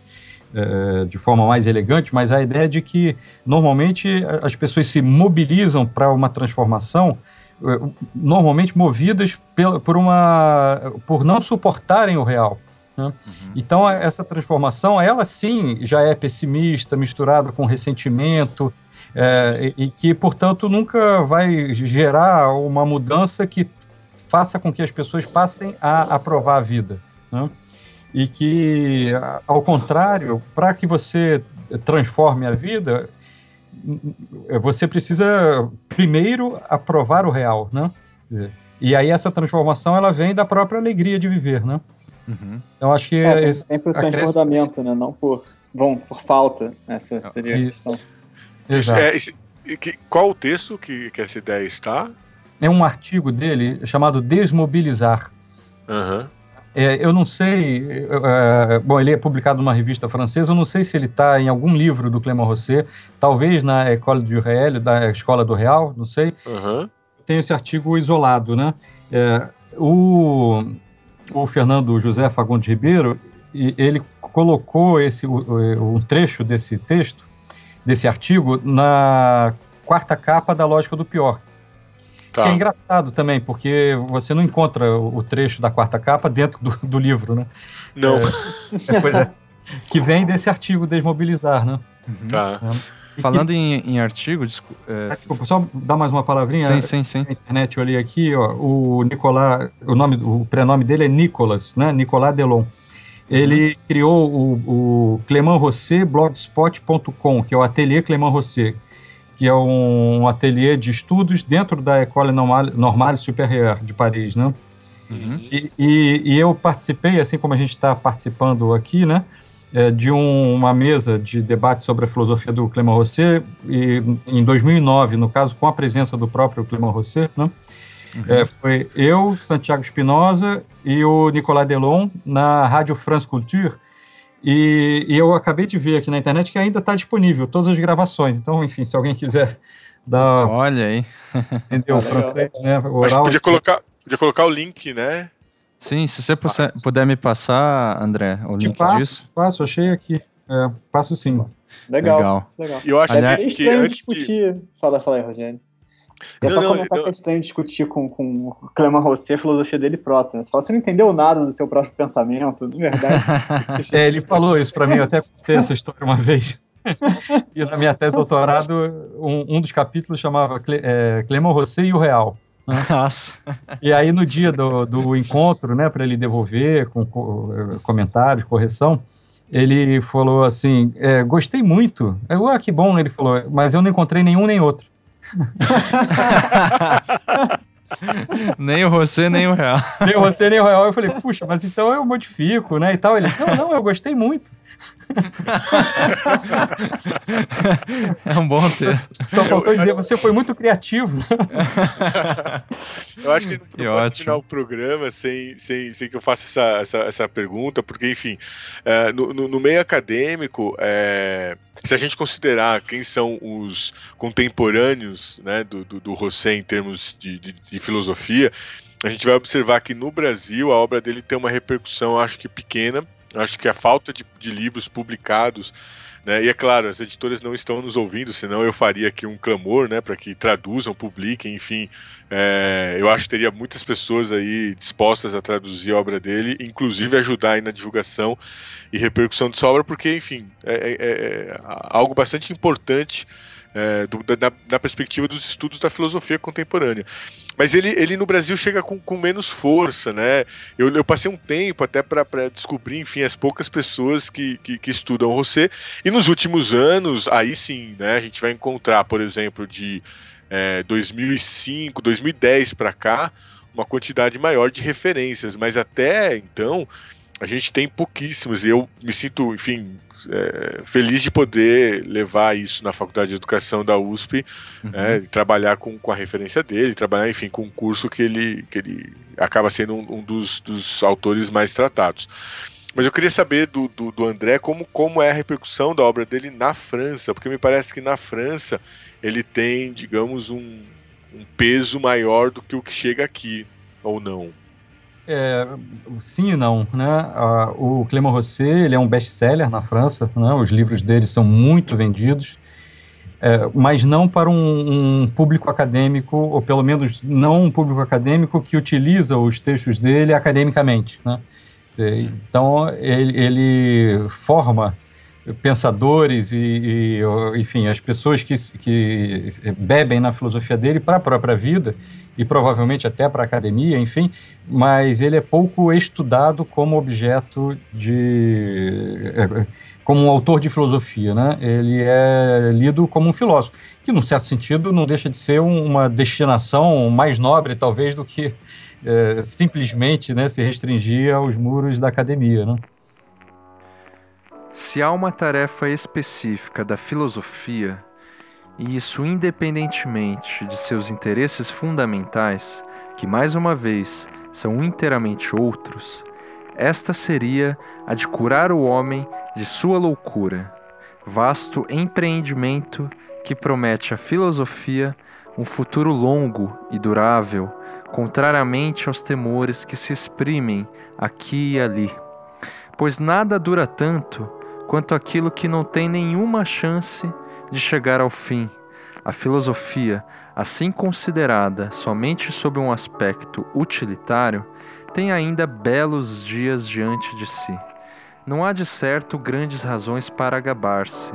é, de forma mais elegante, mas a ideia de que normalmente as pessoas se mobilizam para uma transformação eh, normalmente movidas por, uma, por não suportarem o real. Né? Uhum. Então, essa transformação, ela sim já é pessimista, misturada com ressentimento, é, e, e que, portanto, nunca vai gerar uma mudança que faça com que as pessoas passem a aprovar a vida. Né? E que, ao contrário, para que você transforme a vida, você precisa primeiro aprovar o real, né? E aí essa transformação ela vem da própria alegria de viver, né? Uhum. Então acho que é, esse, sempre o transbordamento, né? Não por bom, por falta. Essa seria Isso. a questão. Exato. É, esse, que, qual o texto que, que essa ideia está? É um artigo dele chamado Desmobilizar. Uhum. É, eu não sei, é, bom, ele é publicado numa revista francesa, eu não sei se ele está em algum livro do Clément Rosset, talvez na École du Réel, da Escola do Real, não sei. Uhum. Tem esse artigo isolado, né? É, o, o Fernando José Fagundes Ribeiro, ele colocou esse, um trecho desse texto, desse artigo, na quarta capa da Lógica do Pior, Tá. Que é engraçado também, porque você não encontra o trecho da quarta capa dentro do, do livro, né? Não. É, pois é. Que vem desse artigo Desmobilizar, né? Uhum. Tá. É. Falando em, em artigo, desculpa, é... desculpa, só dar mais uma palavrinha. Sim, sim, sim. Na internet eu olhei aqui, ó, o Nicolás, o nome, o prenome dele é Nicolas, né? Nicolas Delon. Ele uhum. criou o, o Clément Rosset blogspot.com, que é o Ateliê Clément Rosset que é um, um ateliê de estudos dentro da École Normale, Normale Supérieure de Paris, né? Uhum. E, e, e, eu participei, assim como a gente está participando aqui, né, é, de um, uma mesa de debate sobre a filosofia do Clément Rosset, e, em 2009, no caso, com a presença do próprio Clément Rosset, né, Uhum. É, foi eu, Santiago Espinosa e o Nicolas Delon na Rádio France Culture. E, e, eu acabei de ver aqui na internet que ainda está disponível todas as gravações. Então, enfim, se alguém quiser dar. Olha aí. Entendeu? O francês, né? Oral, podia colocar, podia colocar o link, né? Sim, se você puder, puder me passar, André, o link passo, disso. Passo, achei aqui. É, passo sim. Legal. Legal. legal. Eu acho Aliás, que, que antes discutir. De... Fala, fala aí, Rogério. É só não, comentar não, que é estranho discutir com, com o Clément Rosset a filosofia dele próprio. Né? Você fala, você não entendeu nada do seu próprio pensamento, de verdade. é, ele falou isso para mim, eu até contei essa história uma vez. e na minha tese de doutorado, um, um dos capítulos chamava é, Clément Rosset e o Real. Nossa. E aí, no dia do, do encontro, né, para ele devolver com, com comentários, correção, ele falou assim: é, gostei muito. Eu, ah, que bom, ele falou, mas eu não encontrei nenhum nem outro. nem o você, nem o real. Nem o você, nem o real. Eu falei, puxa, mas então eu modifico, né? E tal. Ele, não, não, eu gostei muito. É um bom texto. Só faltou dizer, você foi muito criativo. Eu acho que não pode terminar o programa sem, sem, sem que eu faça essa, essa, essa pergunta, porque, enfim, é, no, no, no, meio acadêmico, é, se a gente considerar quem são os contemporâneos né, do, do, do José em termos de, de, de filosofia, a gente vai observar que no Brasil a obra dele tem uma repercussão, acho que pequena, Acho que a falta de, de livros publicados né? E é claro, as editoras não estão nos ouvindo, senão eu faria aqui um clamor né, para que traduzam, publiquem, enfim. É, eu acho que teria muitas pessoas aí dispostas a traduzir a obra dele, inclusive ajudar aí na divulgação e repercussão dessa obra, porque, enfim, é, é, é algo bastante importante é, do, da, da, perspectiva dos estudos da filosofia contemporânea. Mas ele, ele no Brasil chega com, com menos força, né? Eu, eu passei um tempo até para descobrir, enfim, as poucas pessoas que, que, que, estudam você. E nos últimos anos, aí sim, né, a gente vai encontrar, por exemplo, de é, 2005, 2010 para cá, uma quantidade maior de referências. Mas até então a gente tem pouquíssimos e eu me sinto, enfim, é, feliz de poder levar isso na Faculdade de Educação da USP, uhum. né, trabalhar com, com a referência dele, trabalhar, enfim, com um curso que ele, que ele acaba sendo um, um dos, dos autores mais tratados. Mas eu queria saber do, do, do, André como, como é a repercussão da obra dele na França, porque me parece que na França ele tem, digamos, um, um peso maior do que o que chega aqui, ou não. É, sim e não, né? o Clément Rosset ele é um best-seller na França, né? Os livros dele são muito vendidos, é, mas não para um, um, público acadêmico, ou pelo menos não um público acadêmico que utiliza os textos dele academicamente, né? Então ele, ele forma pensadores e, e, enfim, as pessoas que, que bebem na filosofia dele para a própria vida e provavelmente até para a academia, enfim, mas ele é pouco estudado como objeto de. É, como um autor de filosofia, né? Ele é lido como um filósofo, que, num certo sentido, não deixa de ser uma destinação mais nobre, talvez, do que é, simplesmente né, se restringir aos muros da academia, né? Se há uma tarefa específica da filosofia, e isso independentemente de seus interesses fundamentais, que mais uma vez são inteiramente outros, esta seria a de curar o homem de sua loucura, vasto empreendimento que promete à filosofia um futuro longo e durável, contrariamente aos temores que se exprimem aqui e ali. Pois nada dura tanto quanto aquilo que não tem nenhuma chance de chegar ao fim. A filosofia, assim considerada somente sob um aspecto utilitário, tem ainda belos dias diante de si. Não há de certo grandes razões para gabar-se,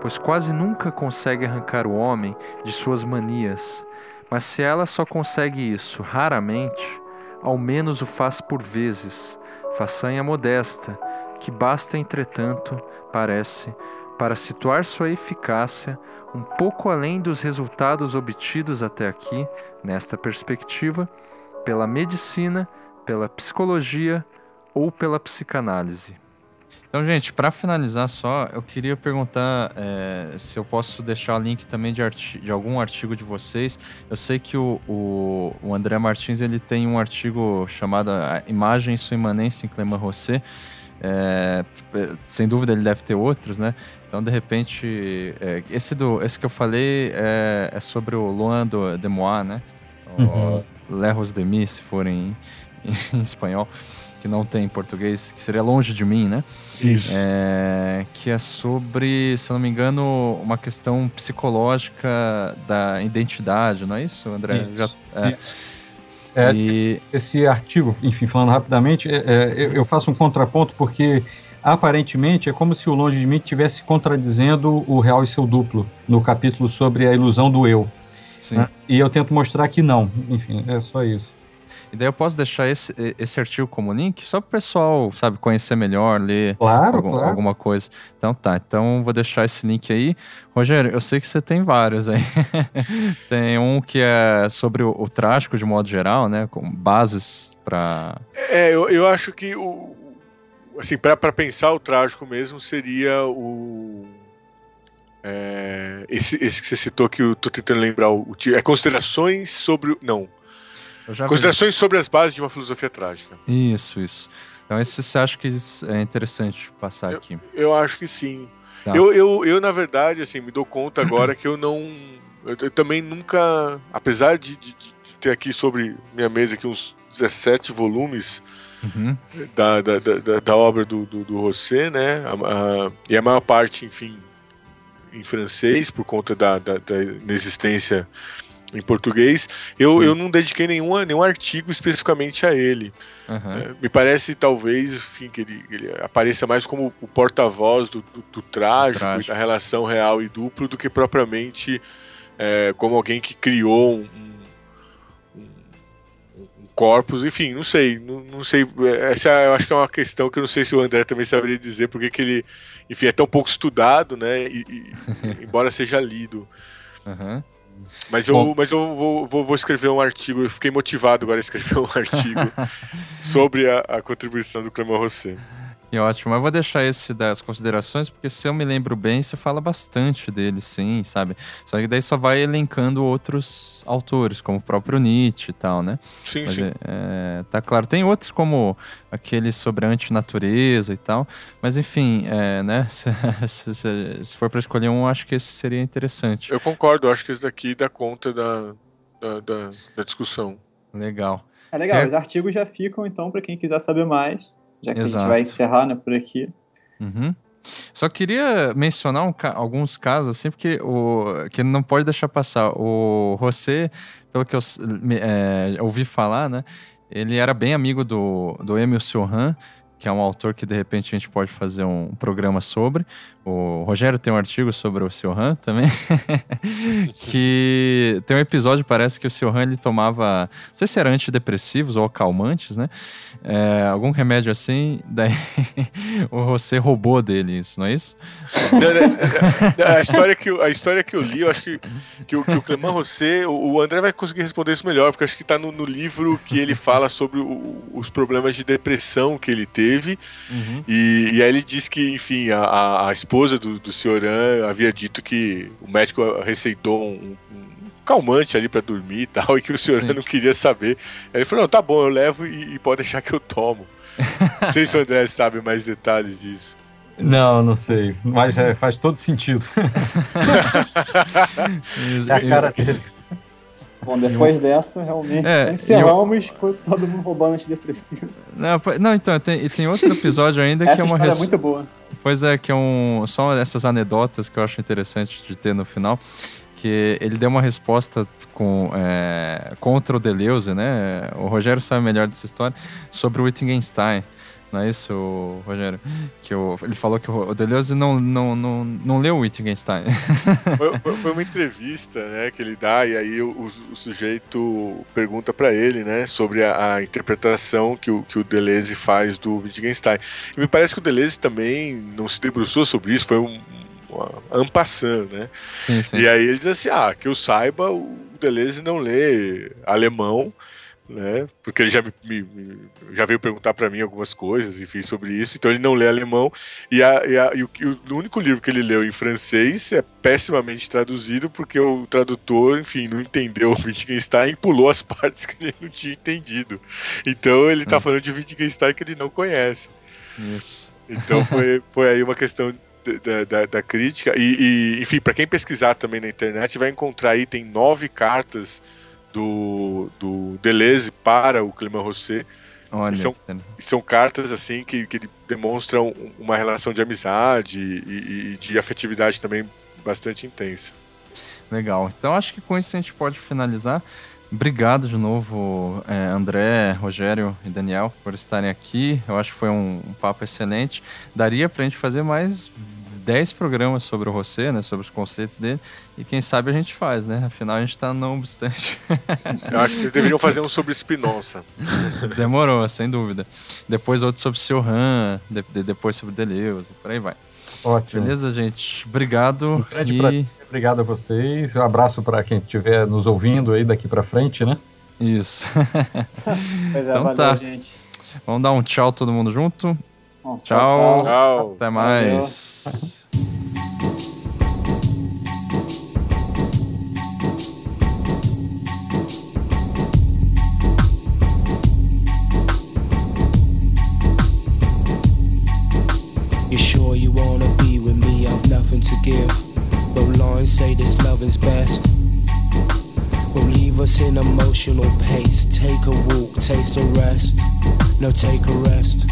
pois quase nunca consegue arrancar o homem de suas manias. Mas se ela só consegue isso raramente, ao menos o faz por vezes, façanha modesta, que basta, entretanto, parece, para situar sua eficácia um pouco além dos resultados obtidos até aqui, nesta perspectiva, pela medicina, pela psicologia ou pela psicanálise. Então, gente, para finalizar só, eu queria perguntar é, se eu posso deixar link também de, de, algum artigo de vocês. Eu sei que o, o, o, André Martins ele tem um artigo chamado Imagem sua imanência em Clément Rosset. É, sem dúvida ele deve ter outros, né? Então, de repente, é, esse, do, esse que eu falei é, é sobre o Loin de Demois, né? Uhum. Lerros de Mi, se for em, em espanhol que não tem em português, que seria Longe de Mim, né? Isso. É, que é sobre, se eu não me engano, uma questão psicológica da identidade, não é isso, André? Isso. Já, é. E... esse, esse, artigo, enfim, falando rapidamente, é, é eu faço um contraponto porque aparentemente é como se o Longe de Mim estivesse contradizendo o Real e seu duplo no capítulo sobre a ilusão do eu. Né? E eu tento mostrar que não. Enfim, é só isso. E daí eu posso deixar esse, esse artigo como link só para o pessoal, sabe, conhecer melhor, ler claro, algum, claro. alguma coisa. Então tá, então vou deixar esse link aí. Rogério, eu sei que você tem vários aí. tem um que é sobre o, o, trágico de modo geral, né, com bases para... É, eu, eu acho que o... Assim, para pensar o trágico mesmo seria o... É, esse, esse que você citou que eu tô tentando lembrar o, o é considerações sobre não Considerações vi. sobre as bases de uma filosofia trágica. Isso, isso. Então, esse você acha que é interessante passar eu, aqui? Eu acho que sim. Tá. Eu, eu, eu, na verdade, assim, me dou conta agora que eu não. Eu, eu também nunca. Apesar de, de, de, ter aqui sobre minha mesa aqui uns 17 volumes uhum. da, da, da, da, obra do, do, do Rosset, né? A, a, e a maior parte, enfim, em francês, por conta da, da, da inexistência em português. Eu, eu não dediquei nenhum, nenhum artigo especificamente a ele. Uhum. É, me parece, talvez, enfim, que ele, ele apareça mais como o porta-voz do, do, do, trágico, trágico, da relação real e duplo, do que propriamente é, como alguém que criou um, um, um corpus, enfim, não sei, não, não, sei, essa eu acho que é uma questão que eu não sei se o André também saberia dizer, porque que ele, enfim, é tão pouco estudado, né, e, e embora seja lido. Uhum. Mas eu, mas eu vou, vou, vou, escrever um artigo, eu fiquei motivado agora a escrever um artigo sobre a, a, contribuição do Clément Rosset. Que ótimo, eu vou deixar esse das considerações, porque se eu me lembro bem, você fala bastante dele, sim, sabe? Só que daí só vai elencando outros autores, como o próprio Nietzsche e tal, né? Sim, Mas, sim. É, é, tá claro. Tem outros como aquele sobre a antinatureza e tal, mas enfim, é, né? Se, se, se for para escolher um, acho que esse seria interessante. Eu concordo, acho que esse daqui dá conta da, da, da, da discussão. Legal. É legal, Quer... os artigos já ficam, então, para quem quiser saber mais já que Exato. a gente vai encerrar né, por aqui. Uhum. Só queria mencionar um, alguns casos, assim, porque o que não pode deixar passar. O José, pelo que eu é, ouvi falar, né? Ele era bem amigo do, do Emil Sioran, que é um autor que de repente a gente pode fazer um programa sobre. O Rogério tem um artigo sobre o Sioran também, que tem um episódio, parece que o Sioran ele tomava, não sei se era antidepressivos ou calmantes, né? É, algum remédio assim, daí o José roubou dele isso, não é isso? a, história que, eu, a história que eu li, eu acho que, que, o, que o Clemão José, o André vai conseguir responder isso melhor, porque acho que está no, no, livro que ele fala sobre o, os problemas de depressão que ele teve, uhum. e, e, aí ele diz que, enfim, a, a esposa do, do Senhoran havia dito que o médico receitou um, um calmante ali para dormir e tal, e que o Senhoran não queria saber. Aí ele falou: não, tá bom, eu levo e, e pode deixar que eu tomo. não sei se o André sabe mais detalhes disso. Não, não sei. Mas é, faz todo sentido. é a cara dele. Bom, depois dessa, realmente, é, encerramos eu... com todo mundo roubando antidepressivo. Não, não então, tem, tem outro episódio ainda que é uma... Essa é muito boa. Pois é, que é um... Só essas anedotas que eu acho interessante de ter no final. Que ele deu uma resposta com, é, contra o Deleuze, né? O Rogério sabe melhor dessa história, sobre o Wittgenstein. Não é isso, Rogério? Que o, ele falou que o Deleuze não, não, não, não leu o Wittgenstein. Foi, foi, uma entrevista né, que ele dá, e aí o, o sujeito pergunta para ele né, sobre a, a, interpretação que o, que o Deleuze faz do Wittgenstein. E me parece que o Deleuze também não se debruçou sobre isso, foi um, ampassando, né? Sim, sim. E aí ele diz assim: ah, que eu saiba, o Deleuze não lê alemão né? Porque ele já, me, me, já veio perguntar para mim algumas coisas, enfim, sobre isso. Então ele não lê alemão. E, a, e, a, e o, o, único livro que ele leu em francês é pessimamente traduzido, porque o tradutor, enfim, não entendeu o Wittgenstein e pulou as partes que ele não tinha entendido. Então ele tá hum. falando de Wittgenstein que ele não conhece. Isso. Então foi, foi aí uma questão da, da, da crítica. E, e enfim, para quem pesquisar também na internet, vai encontrar aí, tem nove cartas do, do Deleuze para o Clément Rosset. Olha, são, são cartas assim que, que demonstram uma relação de amizade e, e de afetividade também bastante intensa. Legal. Então acho que com isso a gente pode finalizar. Obrigado de novo, é, André, Rogério e Daniel, por estarem aqui. Eu acho que foi um, um papo excelente. Daria para a gente fazer mais 10 programas sobre o Rosé, né? Sobre os conceitos dele. E quem sabe a gente faz, né? Afinal, a gente está não obstante. Eu acho que vocês deveriam fazer um sobre Spinoza. Demorou, sem dúvida. Depois outro sobre Siohan, de, de, depois sobre Deleuze, por aí vai. Ótimo. Beleza, gente? Obrigado. Um grande e... prazer. Obrigado a vocês. Um abraço para quem estiver nos ouvindo aí daqui para frente, né? Isso. pois é, então valeu, tá. gente. Vamos dar um tchau todo mundo junto. Bom, tchau, tchau, tchau. Até mais. You sure you wanna be with me? I've nothing to give. But lines say this love is best. Will leave us in emotional pace. Take a walk, taste a rest. No, take a rest.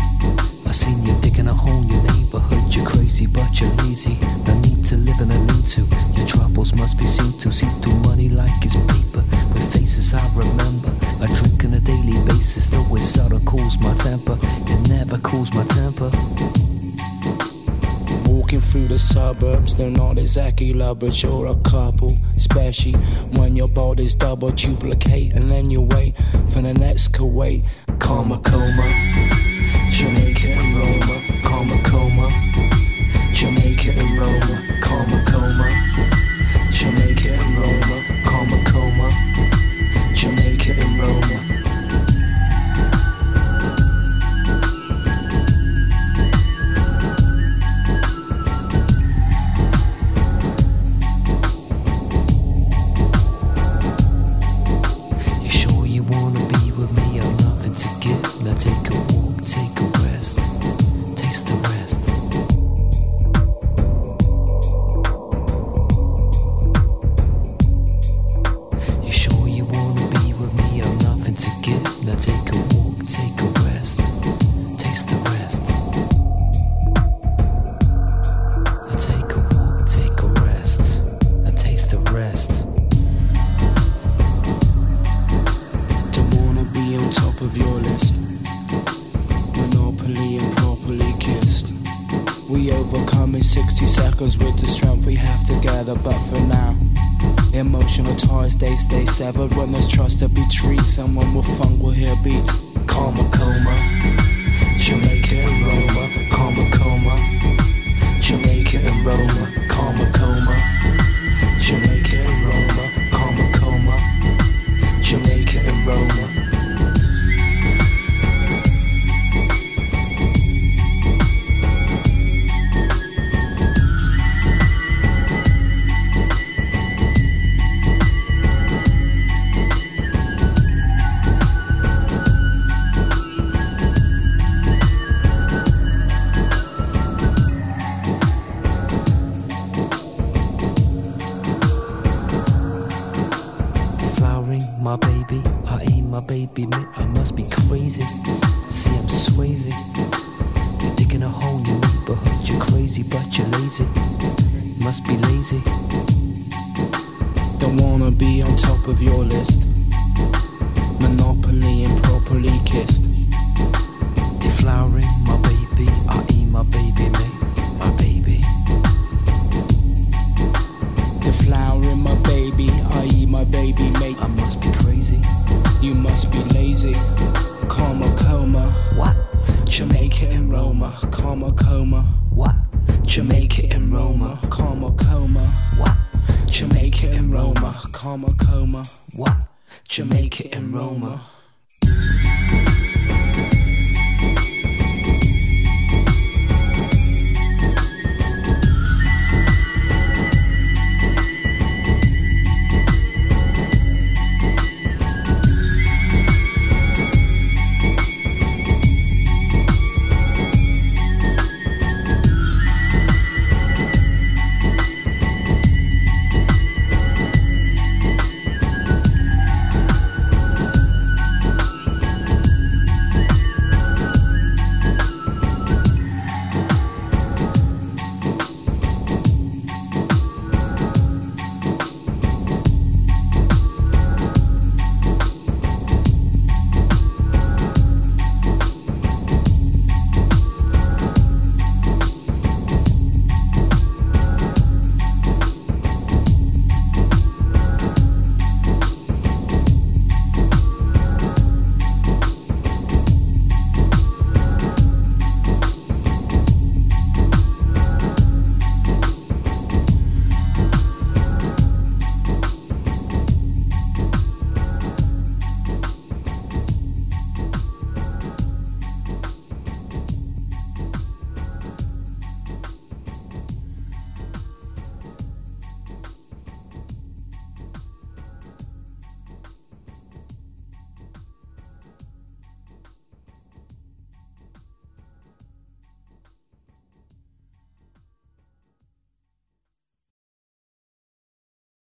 Seen you digging a hole in your neighborhood. You're crazy, but you're lazy. No need to live in a need to. Your troubles must be seen to. See through money like it's paper. With faces I remember. I drink on a daily basis, though it seldom cools my temper. It never cools my temper. Walking through the suburbs, they're not exactly lovers, you're a couple. Especially when your body's double duplicate, and then you wait for the next Kuwait. Karma coma. Jamaica my baby, me. I must be crazy. See, I'm swayzy. You're digging a hole in your neighborhood. You're crazy, but you're lazy. Must be lazy. Don't wanna be on top of your list.